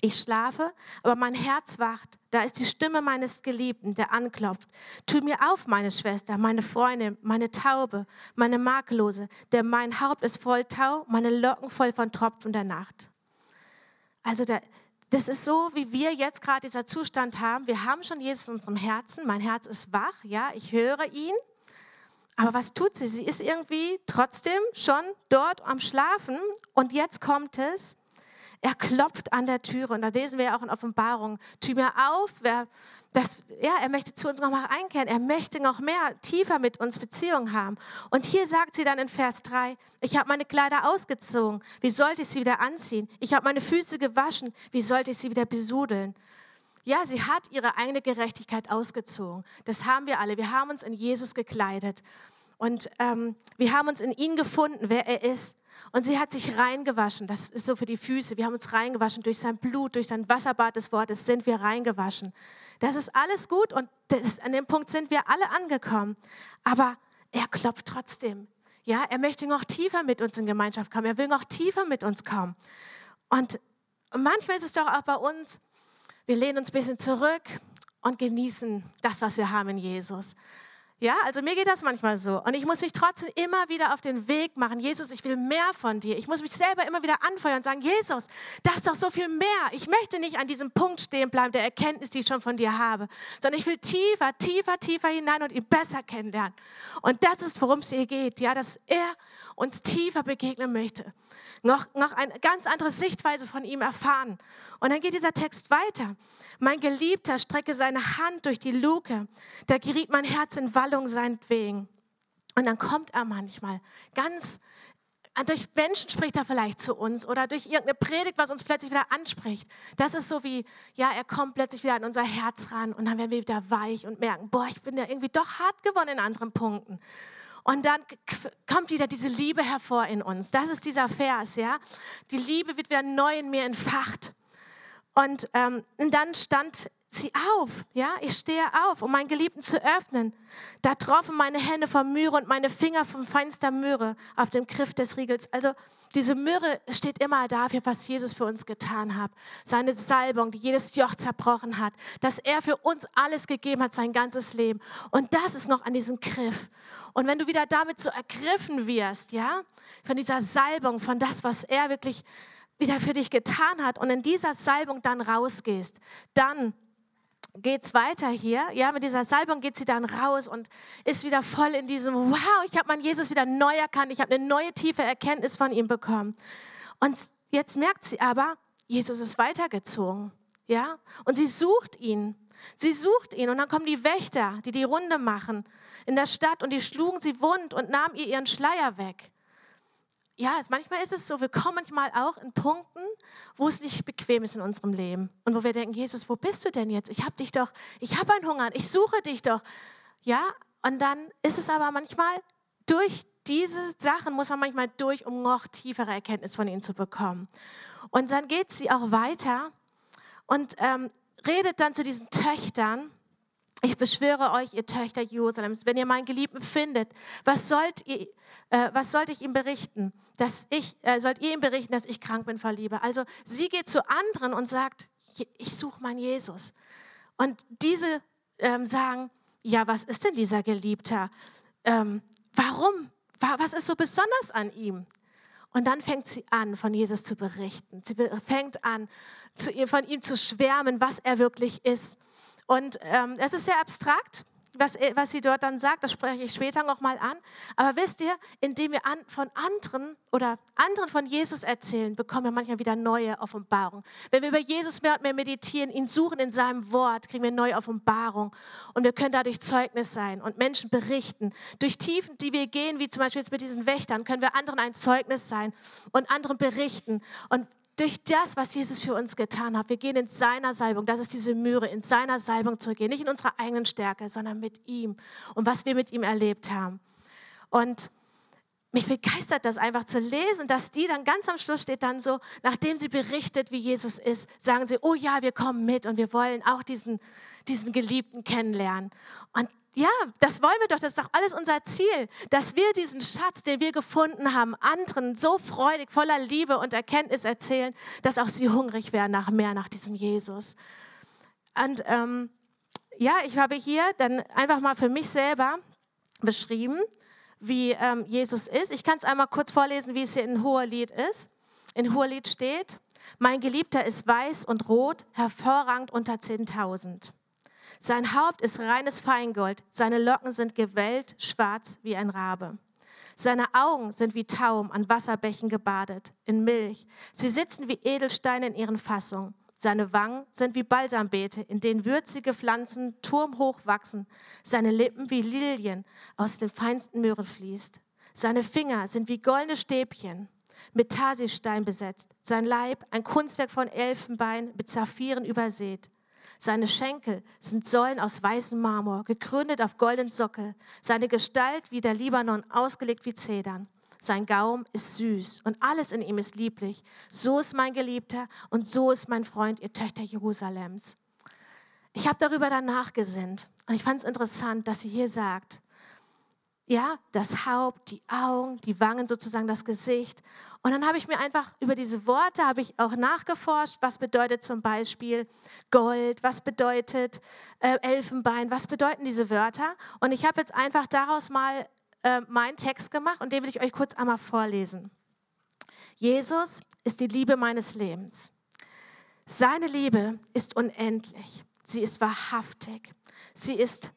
Ich schlafe, aber mein Herz wacht. Da ist die Stimme meines Geliebten, der anklopft. Tu mir auf, meine Schwester, meine Freundin, meine Taube, meine Makellose, denn mein Haupt ist voll Tau, meine Locken voll von Tropfen der Nacht. Also der, das ist so, wie wir jetzt gerade dieser Zustand haben. Wir haben schon Jesus in unserem Herzen. Mein Herz ist wach, ja, ich höre ihn. Aber was tut sie? Sie ist irgendwie trotzdem schon dort am Schlafen. Und jetzt kommt es, er klopft an der Türe und da lesen wir ja auch in Offenbarung, Tür mir auf, wer, das, ja, er möchte zu uns nochmal einkehren, er möchte noch mehr, tiefer mit uns Beziehung haben. Und hier sagt sie dann in Vers 3, ich habe meine Kleider ausgezogen, wie sollte ich sie wieder anziehen? Ich habe meine Füße gewaschen, wie sollte ich sie wieder besudeln? Ja, sie hat ihre eigene Gerechtigkeit ausgezogen. Das haben wir alle. Wir haben uns in Jesus gekleidet. Und ähm, wir haben uns in ihn gefunden, wer er ist. Und sie hat sich reingewaschen. Das ist so für die Füße. Wir haben uns reingewaschen durch sein Blut, durch sein Wasserbad des Wortes sind wir reingewaschen. Das ist alles gut und das, an dem Punkt sind wir alle angekommen. Aber er klopft trotzdem. Ja, er möchte noch tiefer mit uns in Gemeinschaft kommen. Er will noch tiefer mit uns kommen. Und manchmal ist es doch auch bei uns, wir lehnen uns ein bisschen zurück und genießen das, was wir haben in Jesus. Ja, also mir geht das manchmal so. Und ich muss mich trotzdem immer wieder auf den Weg machen. Jesus, ich will mehr von dir. Ich muss mich selber immer wieder anfeuern und sagen, Jesus, das ist doch so viel mehr. Ich möchte nicht an diesem Punkt stehen bleiben, der Erkenntnis, die ich schon von dir habe, sondern ich will tiefer, tiefer, tiefer hinein und ihn besser kennenlernen. Und das ist, worum es hier geht. Ja, dass er uns tiefer begegnen möchte. Noch, noch eine ganz andere Sichtweise von ihm erfahren. Und dann geht dieser Text weiter. Mein Geliebter strecke seine Hand durch die Luke. Da geriet mein Herz in Wallung seinetwegen. Und dann kommt er manchmal ganz, durch Menschen spricht er vielleicht zu uns oder durch irgendeine Predigt, was uns plötzlich wieder anspricht. Das ist so wie, ja, er kommt plötzlich wieder an unser Herz ran und dann werden wir wieder weich und merken, boah, ich bin ja irgendwie doch hart geworden in anderen Punkten. Und dann kommt wieder diese Liebe hervor in uns. Das ist dieser Vers, ja. Die Liebe wird wieder neu in mir entfacht. Und, ähm, und dann stand sie auf, ja, ich stehe auf, um meinen Geliebten zu öffnen. Da troffen meine Hände von Myrrhe und meine Finger von feinster Myrrhe auf dem Griff des Riegels. Also diese Myrrhe steht immer dafür, was Jesus für uns getan hat. Seine Salbung, die jedes Joch zerbrochen hat. Dass er für uns alles gegeben hat, sein ganzes Leben. Und das ist noch an diesem Griff. Und wenn du wieder damit so ergriffen wirst, ja, von dieser Salbung, von das, was er wirklich wieder für dich getan hat und in dieser Salbung dann rausgehst, dann geht es weiter hier. Ja, mit dieser Salbung geht sie dann raus und ist wieder voll in diesem, wow, ich habe meinen Jesus wieder neu erkannt, ich habe eine neue tiefe Erkenntnis von ihm bekommen. Und jetzt merkt sie aber, Jesus ist weitergezogen. Ja, und sie sucht ihn. Sie sucht ihn und dann kommen die Wächter, die die Runde machen in der Stadt und die schlugen sie wund und nahmen ihr ihren Schleier weg. Ja, manchmal ist es so, wir kommen manchmal auch in Punkten, wo es nicht bequem ist in unserem Leben und wo wir denken, Jesus, wo bist du denn jetzt? Ich habe dich doch, ich habe einen Hunger, ich suche dich doch. Ja, und dann ist es aber manchmal durch diese Sachen muss man manchmal durch, um noch tiefere Erkenntnis von ihnen zu bekommen. Und dann geht sie auch weiter und ähm, redet dann zu diesen Töchtern, ich beschwöre euch, ihr Töchter Jerusalems, wenn ihr meinen Geliebten findet, was sollt ihr, äh, was sollte ich ihm berichten? Dass ich, äh, sollt ihr ihm berichten, dass ich krank bin vor Liebe? Also sie geht zu anderen und sagt, ich suche meinen Jesus. Und diese ähm, sagen, ja, was ist denn dieser Geliebter? Ähm, warum? Was ist so besonders an ihm? Und dann fängt sie an, von Jesus zu berichten. Sie fängt an, ihr, von ihm zu schwärmen, was er wirklich ist. Und ähm, es ist sehr abstrakt, was, äh, was sie dort dann sagt, das spreche ich später nochmal an. Aber wisst ihr, indem wir an, von anderen oder anderen von Jesus erzählen, bekommen wir manchmal wieder neue Offenbarungen. Wenn wir über Jesus mehr und mehr meditieren, ihn suchen in seinem Wort, kriegen wir neue Offenbarungen. Und wir können dadurch Zeugnis sein und Menschen berichten. Durch Tiefen, die wir gehen, wie zum Beispiel jetzt mit diesen Wächtern, können wir anderen ein Zeugnis sein und anderen berichten. Und durch das, was Jesus für uns getan hat. Wir gehen in seiner Salbung, das ist diese Mühre, in seiner Salbung zu gehen. Nicht in unserer eigenen Stärke, sondern mit ihm und was wir mit ihm erlebt haben. Und mich begeistert das einfach zu lesen, dass die dann ganz am Schluss steht dann so, nachdem sie berichtet, wie Jesus ist, sagen sie, oh ja, wir kommen mit und wir wollen auch diesen, diesen Geliebten kennenlernen. Und ja, das wollen wir doch, das ist doch alles unser Ziel, dass wir diesen Schatz, den wir gefunden haben, anderen so freudig, voller Liebe und Erkenntnis erzählen, dass auch sie hungrig werden nach mehr, nach diesem Jesus. Und ähm, ja, ich habe hier dann einfach mal für mich selber beschrieben, wie ähm, Jesus ist. Ich kann es einmal kurz vorlesen, wie es hier in Hohelied ist. In Hohelied steht, mein Geliebter ist weiß und rot, hervorragend unter 10.000. Sein Haupt ist reines Feingold, seine Locken sind gewellt, schwarz wie ein Rabe. Seine Augen sind wie Taum an Wasserbächen gebadet, in Milch. Sie sitzen wie Edelsteine in ihren Fassungen. Seine Wangen sind wie Balsambeete, in denen würzige Pflanzen turmhoch wachsen. Seine Lippen wie Lilien, aus den feinsten Möhren fließt. Seine Finger sind wie goldene Stäbchen, mit Tarsistein besetzt. Sein Leib ein Kunstwerk von Elfenbein, mit Saphiren übersät. Seine Schenkel sind Säulen aus weißem Marmor, gegründet auf goldenen Sockel. Seine Gestalt wie der Libanon, ausgelegt wie Zedern. Sein Gaum ist süß und alles in ihm ist lieblich. So ist mein Geliebter und so ist mein Freund, ihr Töchter Jerusalems. Ich habe darüber dann nachgesinnt und ich fand es interessant, dass sie hier sagt, ja, das Haupt, die Augen, die Wangen sozusagen, das Gesicht. Und dann habe ich mir einfach über diese Worte, habe ich auch nachgeforscht, was bedeutet zum Beispiel Gold, was bedeutet äh, Elfenbein, was bedeuten diese Wörter. Und ich habe jetzt einfach daraus mal äh, meinen Text gemacht und den will ich euch kurz einmal vorlesen. Jesus ist die Liebe meines Lebens. Seine Liebe ist unendlich. Sie ist wahrhaftig. Sie ist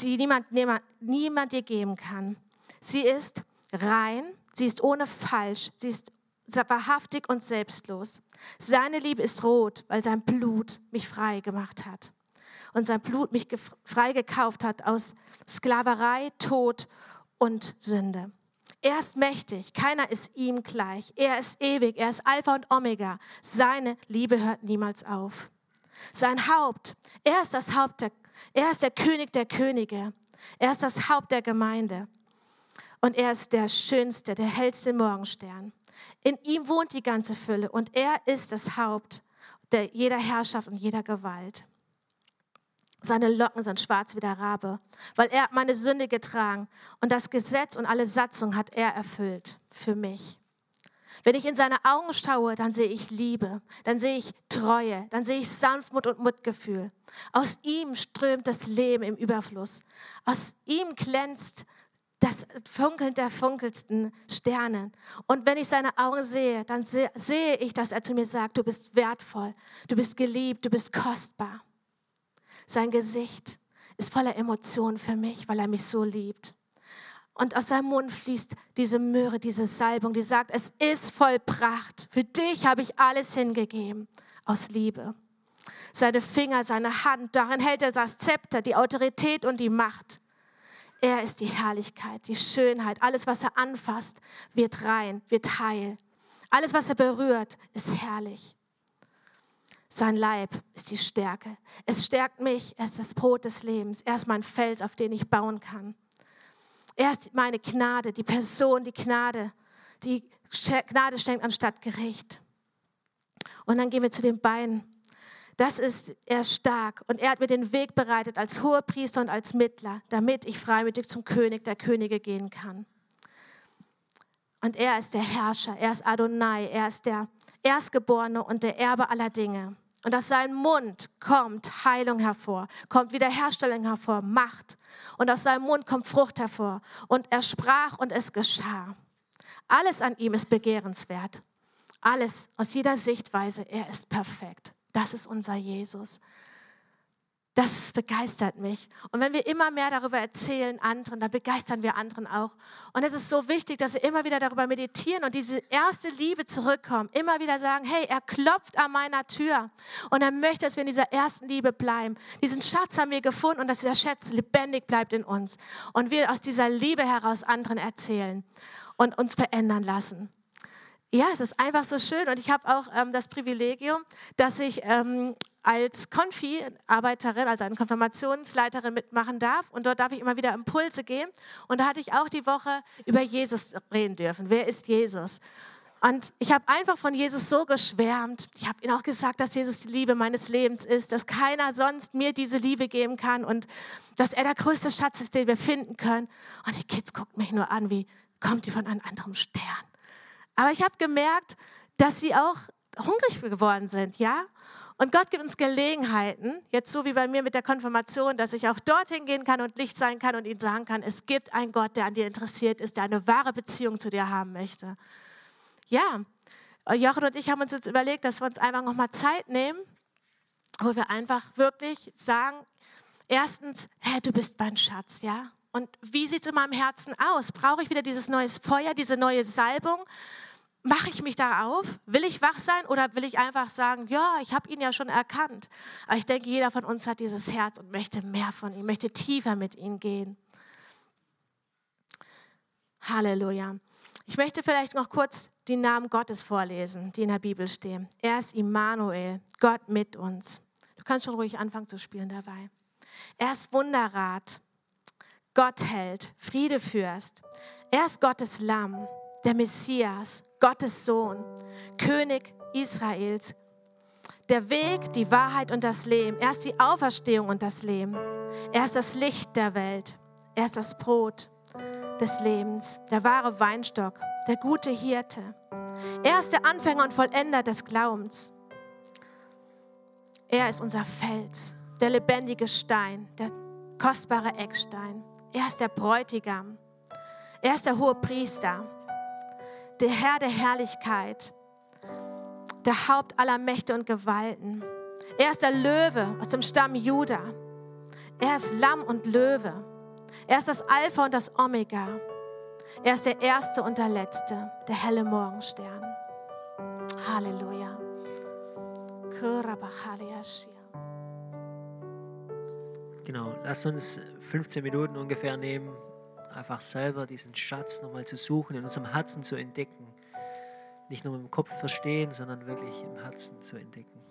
die niemand, niemand, niemand dir geben kann. Sie ist rein, sie ist ohne Falsch, sie ist wahrhaftig und selbstlos. Seine Liebe ist rot, weil sein Blut mich frei gemacht hat. Und sein Blut mich frei gekauft hat aus Sklaverei, Tod und Sünde. Er ist mächtig, keiner ist ihm gleich. Er ist ewig, er ist Alpha und Omega. Seine Liebe hört niemals auf. Sein Haupt, er ist das Haupt der er ist der König der Könige. Er ist das Haupt der Gemeinde. Und er ist der schönste, der hellste Morgenstern. In ihm wohnt die ganze Fülle und er ist das Haupt der jeder Herrschaft und jeder Gewalt. Seine Locken sind schwarz wie der Rabe, weil er meine Sünde getragen und das Gesetz und alle Satzung hat er erfüllt für mich. Wenn ich in seine Augen schaue, dann sehe ich Liebe, dann sehe ich Treue, dann sehe ich Sanftmut und Mitgefühl. Aus ihm strömt das Leben im Überfluss. Aus ihm glänzt das Funkeln der funkelsten Sterne. Und wenn ich seine Augen sehe, dann sehe ich, dass er zu mir sagt, du bist wertvoll, du bist geliebt, du bist kostbar. Sein Gesicht ist voller Emotionen für mich, weil er mich so liebt. Und aus seinem Mund fließt diese Möhre, diese Salbung, die sagt, es ist vollbracht. Für dich habe ich alles hingegeben aus Liebe. Seine Finger, seine Hand, darin hält er das Zepter, die Autorität und die Macht. Er ist die Herrlichkeit, die Schönheit. Alles, was er anfasst, wird rein, wird heil. Alles, was er berührt, ist herrlich. Sein Leib ist die Stärke. Es stärkt mich. Er ist das Brot des Lebens. Er ist mein Fels, auf den ich bauen kann. Er ist meine Gnade, die Person, die Gnade, die Gnade schenkt anstatt Gericht. Und dann gehen wir zu den Beinen. Das ist, er ist stark und er hat mir den Weg bereitet als hoher Priester und als Mittler, damit ich freimütig zum König der Könige gehen kann. Und er ist der Herrscher, er ist Adonai, er ist der Erstgeborene und der Erbe aller Dinge. Und aus seinem Mund kommt Heilung hervor, kommt Wiederherstellung hervor, Macht. Und aus seinem Mund kommt Frucht hervor. Und er sprach und es geschah. Alles an ihm ist begehrenswert. Alles aus jeder Sichtweise, er ist perfekt. Das ist unser Jesus. Das begeistert mich. Und wenn wir immer mehr darüber erzählen anderen, dann begeistern wir anderen auch. Und es ist so wichtig, dass wir immer wieder darüber meditieren und diese erste Liebe zurückkommen. Immer wieder sagen, hey, er klopft an meiner Tür und er möchte, dass wir in dieser ersten Liebe bleiben. Diesen Schatz haben wir gefunden und dass dieser Schatz lebendig bleibt in uns. Und wir aus dieser Liebe heraus anderen erzählen und uns verändern lassen. Ja, es ist einfach so schön und ich habe auch ähm, das Privilegium, dass ich ähm, als Konfi-Arbeiterin, also eine Konfirmationsleiterin mitmachen darf und dort darf ich immer wieder Impulse geben und da hatte ich auch die Woche über Jesus reden dürfen. Wer ist Jesus? Und ich habe einfach von Jesus so geschwärmt. Ich habe ihm auch gesagt, dass Jesus die Liebe meines Lebens ist, dass keiner sonst mir diese Liebe geben kann und dass er der größte Schatz ist, den wir finden können. Und die Kids gucken mich nur an, wie kommt die von einem anderen Stern? Aber ich habe gemerkt, dass sie auch hungrig geworden sind, ja? Und Gott gibt uns Gelegenheiten, jetzt so wie bei mir mit der Konfirmation, dass ich auch dorthin gehen kann und Licht sein kann und ihnen sagen kann, es gibt einen Gott, der an dir interessiert ist, der eine wahre Beziehung zu dir haben möchte. Ja, Jochen und ich haben uns jetzt überlegt, dass wir uns einfach nochmal Zeit nehmen, wo wir einfach wirklich sagen, erstens, hey, du bist mein Schatz, ja? Und wie sieht es in meinem Herzen aus? Brauche ich wieder dieses neue Feuer, diese neue Salbung? Mache ich mich da auf? Will ich wach sein oder will ich einfach sagen, ja, ich habe ihn ja schon erkannt? Aber ich denke, jeder von uns hat dieses Herz und möchte mehr von ihm, möchte tiefer mit ihm gehen. Halleluja. Ich möchte vielleicht noch kurz die Namen Gottes vorlesen, die in der Bibel stehen. Er ist Immanuel, Gott mit uns. Du kannst schon ruhig anfangen zu spielen dabei. Er ist Wunderrat, Gott hält, Friedefürst. Er ist Gottes Lamm der Messias, Gottes Sohn, König Israels. Der Weg, die Wahrheit und das Leben. Er ist die Auferstehung und das Leben. Er ist das Licht der Welt. Er ist das Brot des Lebens, der wahre Weinstock, der gute Hirte. Er ist der Anfänger und Vollender des Glaubens. Er ist unser Fels, der lebendige Stein, der kostbare Eckstein. Er ist der Bräutigam. Er ist der hohe Priester der Herr der Herrlichkeit, der Haupt aller Mächte und Gewalten. Er ist der Löwe aus dem Stamm Juda. Er ist Lamm und Löwe. Er ist das Alpha und das Omega. Er ist der Erste und der Letzte, der helle Morgenstern. Halleluja. Genau, lasst uns 15 Minuten ungefähr nehmen, einfach selber diesen Schatz nochmal zu suchen, in unserem Herzen zu entdecken. Nicht nur im Kopf verstehen, sondern wirklich im Herzen zu entdecken.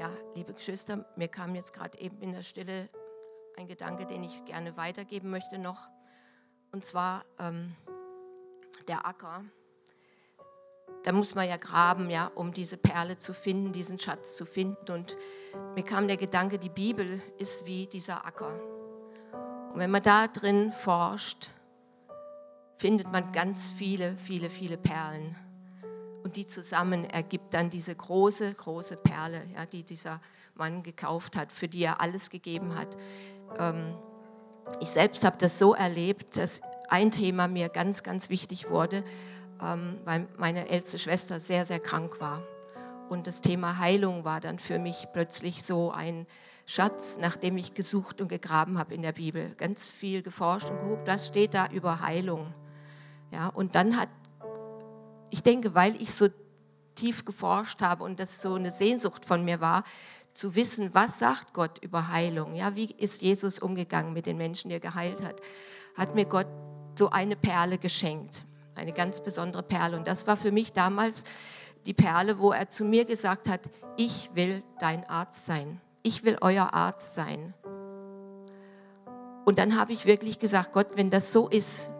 Ja, liebe Geschwister, mir kam jetzt gerade eben in der Stille ein Gedanke, den ich gerne weitergeben möchte noch. Und zwar ähm, der Acker. Da muss man ja graben, ja, um diese Perle zu finden, diesen Schatz zu finden. Und mir kam der Gedanke, die Bibel ist wie dieser Acker. Und wenn man da drin forscht, findet man ganz viele, viele, viele Perlen. Und die zusammen ergibt dann diese große, große Perle, ja, die dieser Mann gekauft hat, für die er alles gegeben hat. Ähm, ich selbst habe das so erlebt, dass ein Thema mir ganz, ganz wichtig wurde, ähm, weil meine älteste Schwester sehr, sehr krank war. Und das Thema Heilung war dann für mich plötzlich so ein Schatz, nach dem ich gesucht und gegraben habe in der Bibel. Ganz viel geforscht und geguckt, was steht da über Heilung. Ja, und dann hat, ich denke, weil ich so tief geforscht habe und das so eine Sehnsucht von mir war, zu wissen, was sagt Gott über Heilung? Ja, wie ist Jesus umgegangen mit den Menschen, die er geheilt hat? Hat mir Gott so eine Perle geschenkt, eine ganz besondere Perle. Und das war für mich damals die Perle, wo er zu mir gesagt hat, ich will dein Arzt sein. Ich will euer Arzt sein. Und dann habe ich wirklich gesagt, Gott, wenn das so ist,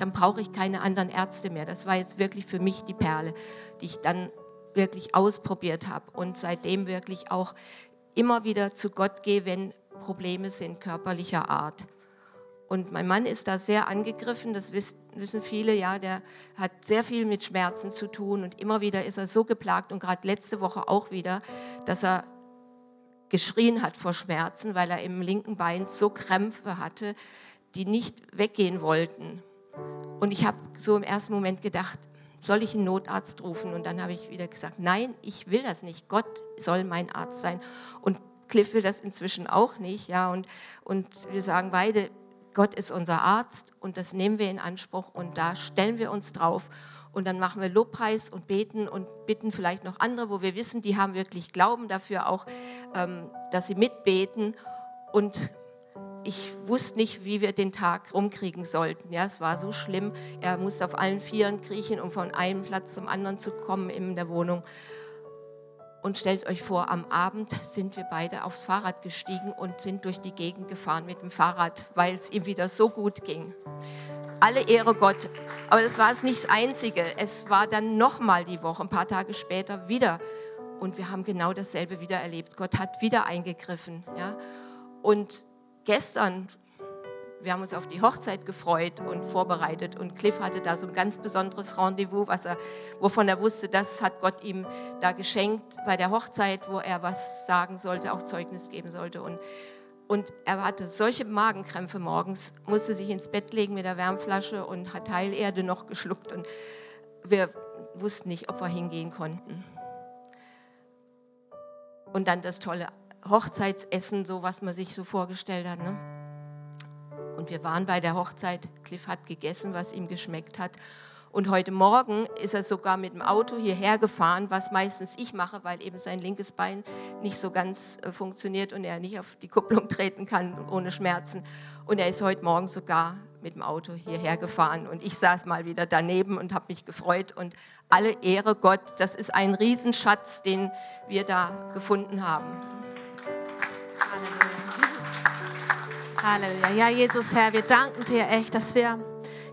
dann brauche ich keine anderen Ärzte mehr. Das war jetzt wirklich für mich die Perle, die ich dann wirklich ausprobiert habe und seitdem wirklich auch immer wieder zu Gott gehe, wenn Probleme sind körperlicher Art. Und mein Mann ist da sehr angegriffen, das wissen viele, ja, der hat sehr viel mit Schmerzen zu tun und immer wieder ist er so geplagt und gerade letzte Woche auch wieder, dass er geschrien hat vor Schmerzen, weil er im linken Bein so Krämpfe hatte, die nicht weggehen wollten. Und ich habe so im ersten Moment gedacht, soll ich einen Notarzt rufen? Und dann habe ich wieder gesagt, nein, ich will das nicht. Gott soll mein Arzt sein. Und Cliff will das inzwischen auch nicht. Ja, und, und wir sagen beide, Gott ist unser Arzt und das nehmen wir in Anspruch und da stellen wir uns drauf. Und dann machen wir Lobpreis und beten und bitten vielleicht noch andere, wo wir wissen, die haben wirklich Glauben dafür auch, ähm, dass sie mitbeten. Und ich wusste nicht, wie wir den Tag rumkriegen sollten. Ja, es war so schlimm. Er musste auf allen Vieren kriechen, um von einem Platz zum anderen zu kommen in der Wohnung. Und stellt euch vor, am Abend sind wir beide aufs Fahrrad gestiegen und sind durch die Gegend gefahren mit dem Fahrrad, weil es ihm wieder so gut ging. Alle Ehre Gott. Aber das war es nicht das Einzige. Es war dann nochmal die Woche, ein paar Tage später wieder. Und wir haben genau dasselbe wieder erlebt. Gott hat wieder eingegriffen. Ja? Und gestern, wir haben uns auf die Hochzeit gefreut und vorbereitet und Cliff hatte da so ein ganz besonderes Rendezvous, was er, wovon er wusste, das hat Gott ihm da geschenkt bei der Hochzeit, wo er was sagen sollte, auch Zeugnis geben sollte. Und, und er hatte solche Magenkrämpfe morgens, musste sich ins Bett legen mit der Wärmflasche und hat Heilerde noch geschluckt. Und wir wussten nicht, ob wir hingehen konnten. Und dann das tolle Hochzeitsessen, so was man sich so vorgestellt hat. Ne? Und wir waren bei der Hochzeit. Cliff hat gegessen, was ihm geschmeckt hat. Und heute Morgen ist er sogar mit dem Auto hierher gefahren, was meistens ich mache, weil eben sein linkes Bein nicht so ganz äh, funktioniert und er nicht auf die Kupplung treten kann ohne Schmerzen. Und er ist heute Morgen sogar mit dem Auto hierher gefahren. Und ich saß mal wieder daneben und habe mich gefreut. Und alle Ehre Gott, das ist ein Riesenschatz, den wir da gefunden haben. Halleluja. Ja, Jesus, Herr, wir danken dir echt, dass wir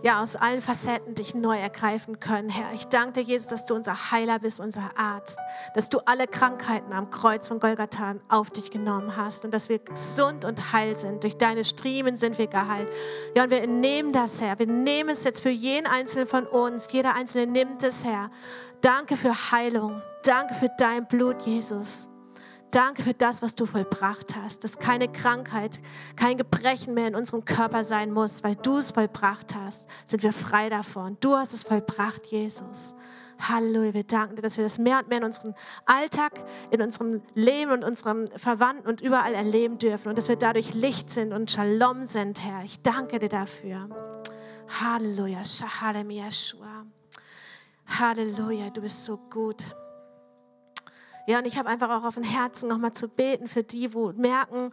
ja aus allen Facetten dich neu ergreifen können, Herr. Ich danke dir, Jesus, dass du unser Heiler bist, unser Arzt, dass du alle Krankheiten am Kreuz von Golgatha auf dich genommen hast und dass wir gesund und heil sind. Durch deine Striemen sind wir geheilt. Ja, und wir nehmen das, Herr. Wir nehmen es jetzt für jeden Einzelnen von uns. Jeder Einzelne nimmt es, Herr. Danke für Heilung. Danke für dein Blut, Jesus. Danke für das, was du vollbracht hast, dass keine Krankheit, kein Gebrechen mehr in unserem Körper sein muss, weil du es vollbracht hast, sind wir frei davon. Du hast es vollbracht, Jesus. Halleluja, wir danken dir, dass wir das mehr und mehr in unserem Alltag, in unserem Leben und unserem Verwandten und überall erleben dürfen und dass wir dadurch Licht sind und Shalom sind, Herr. Ich danke dir dafür. Halleluja, Shahalem Yeshua. Halleluja, du bist so gut. Ja, und ich habe einfach auch auf dem Herzen nochmal zu beten für die, wo merken,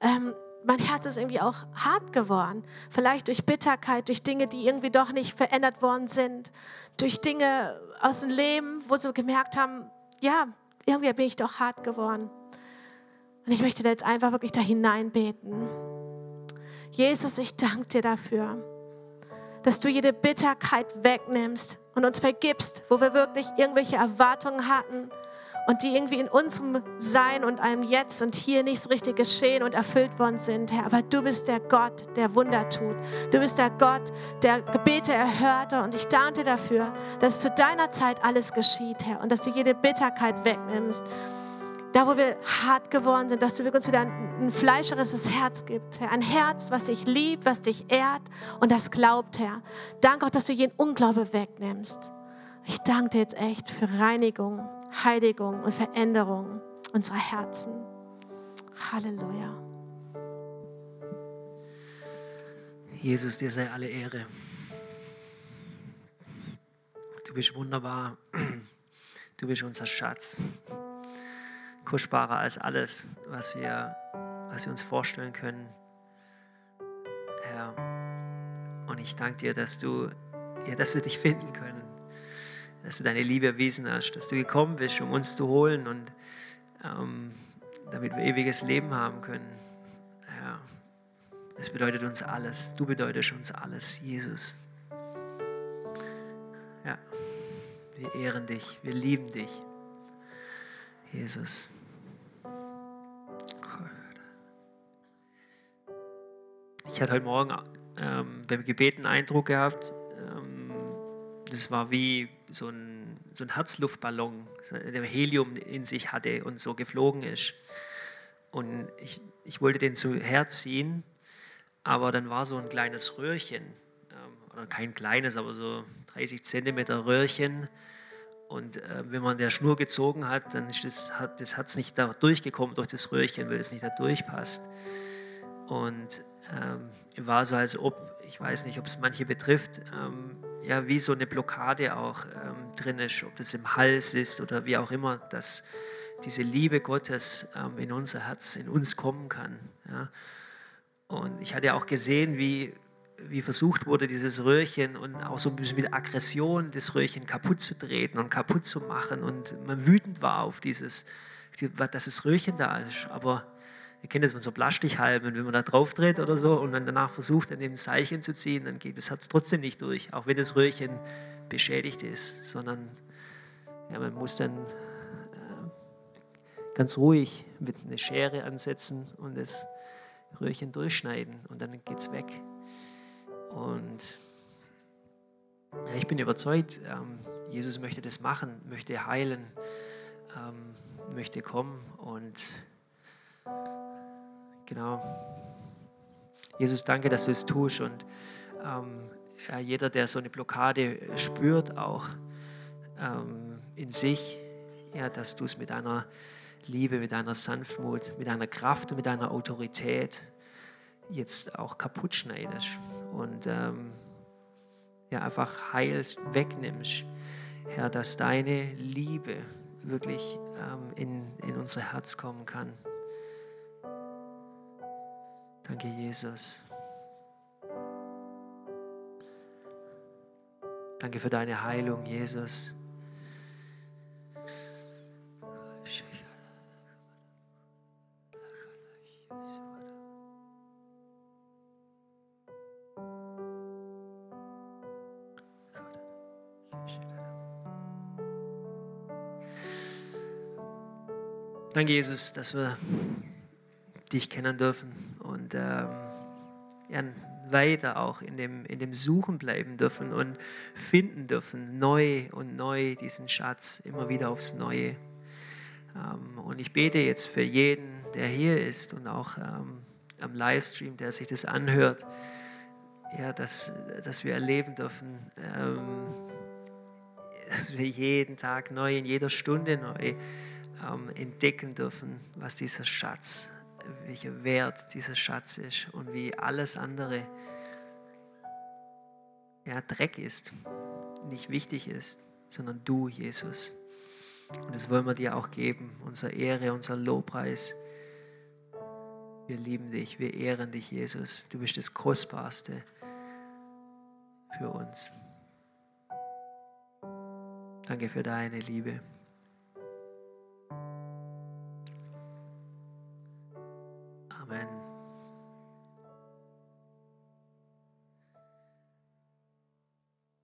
ähm, mein Herz ist irgendwie auch hart geworden. Vielleicht durch Bitterkeit, durch Dinge, die irgendwie doch nicht verändert worden sind. Durch Dinge aus dem Leben, wo sie gemerkt haben, ja, irgendwie bin ich doch hart geworden. Und ich möchte da jetzt einfach wirklich da hineinbeten. Jesus, ich danke dir dafür, dass du jede Bitterkeit wegnimmst und uns vergibst, wo wir wirklich irgendwelche Erwartungen hatten und die irgendwie in unserem Sein und einem Jetzt und hier nicht so richtig geschehen und erfüllt worden sind, Herr. Aber du bist der Gott, der Wunder tut. Du bist der Gott, der Gebete erhörte. Und ich danke dir dafür, dass zu deiner Zeit alles geschieht, Herr, und dass du jede Bitterkeit wegnimmst. Da, wo wir hart geworden sind, dass du uns wieder ein, ein fleischerisches Herz gibst, Herr. Ein Herz, was dich liebt, was dich ehrt und das glaubt, Herr. Danke auch, dass du jeden Unglaube wegnimmst. Ich danke dir jetzt echt für Reinigung, Heiligung und Veränderung unserer Herzen. Halleluja. Jesus, dir sei alle Ehre. Du bist wunderbar. Du bist unser Schatz. Kostbarer als alles, was wir, was wir uns vorstellen können. Herr, und ich danke dir, dass, du, ja, dass wir dich finden können dass du deine Liebe erwiesen hast, dass du gekommen bist, um uns zu holen und ähm, damit wir ewiges Leben haben können. Ja, das bedeutet uns alles. Du bedeutest uns alles, Jesus. Ja, wir ehren dich, wir lieben dich, Jesus. Ich hatte heute Morgen ähm, beim Gebeten Eindruck gehabt, das war wie so ein, so ein Herzluftballon, der Helium in sich hatte und so geflogen ist. Und ich, ich wollte den zu herziehen, aber dann war so ein kleines Röhrchen, ähm, oder kein kleines, aber so 30 Zentimeter Röhrchen. Und äh, wenn man der Schnur gezogen hat, dann ist das, hat das Herz nicht da durchgekommen durch das Röhrchen, weil es nicht da durchpasst. Und ähm, war so, als ob, ich weiß nicht, ob es manche betrifft, ähm, ja, wie so eine Blockade auch ähm, drin ist, ob das im Hals ist oder wie auch immer, dass diese Liebe Gottes ähm, in unser Herz, in uns kommen kann. Ja. Und ich hatte auch gesehen, wie, wie versucht wurde, dieses Röhrchen und auch so ein bisschen mit Aggression das Röhrchen kaputt zu treten und kaputt zu machen und man wütend war auf dieses, dass das Röhrchen da ist. Aber Ihr kennt das von so Plastikhalmen, wenn man da drauf dreht oder so und dann danach versucht, an dem Seilchen zu ziehen, dann geht das Herz trotzdem nicht durch, auch wenn das Röhrchen beschädigt ist, sondern ja, man muss dann äh, ganz ruhig mit einer Schere ansetzen und das Röhrchen durchschneiden und dann geht es weg. Und ja, ich bin überzeugt, ähm, Jesus möchte das machen, möchte heilen, ähm, möchte kommen und Genau. Jesus, danke, dass du es tust und ähm, ja, jeder, der so eine Blockade spürt, auch ähm, in sich, ja, dass du es mit deiner Liebe, mit deiner Sanftmut, mit deiner Kraft und mit deiner Autorität jetzt auch kaputt schneidest und ähm, ja, einfach heilst, wegnimmst. Herr, dass deine Liebe wirklich ähm, in, in unser Herz kommen kann. Danke, Jesus. Danke für deine Heilung, Jesus. Danke, Jesus, dass wir dich kennen dürfen und ähm, weiter auch in dem, in dem Suchen bleiben dürfen und finden dürfen, neu und neu diesen Schatz, immer wieder aufs Neue. Ähm, und ich bete jetzt für jeden, der hier ist und auch ähm, am Livestream, der sich das anhört, ja, dass, dass wir erleben dürfen, ähm, dass wir jeden Tag neu, in jeder Stunde neu ähm, entdecken dürfen, was dieser Schatz welcher Wert dieser Schatz ist und wie alles andere ja, Dreck ist, nicht wichtig ist, sondern du, Jesus. Und das wollen wir dir auch geben, unsere Ehre, unser Lobpreis. Wir lieben dich, wir ehren dich, Jesus. Du bist das Kostbarste für uns. Danke für deine Liebe. when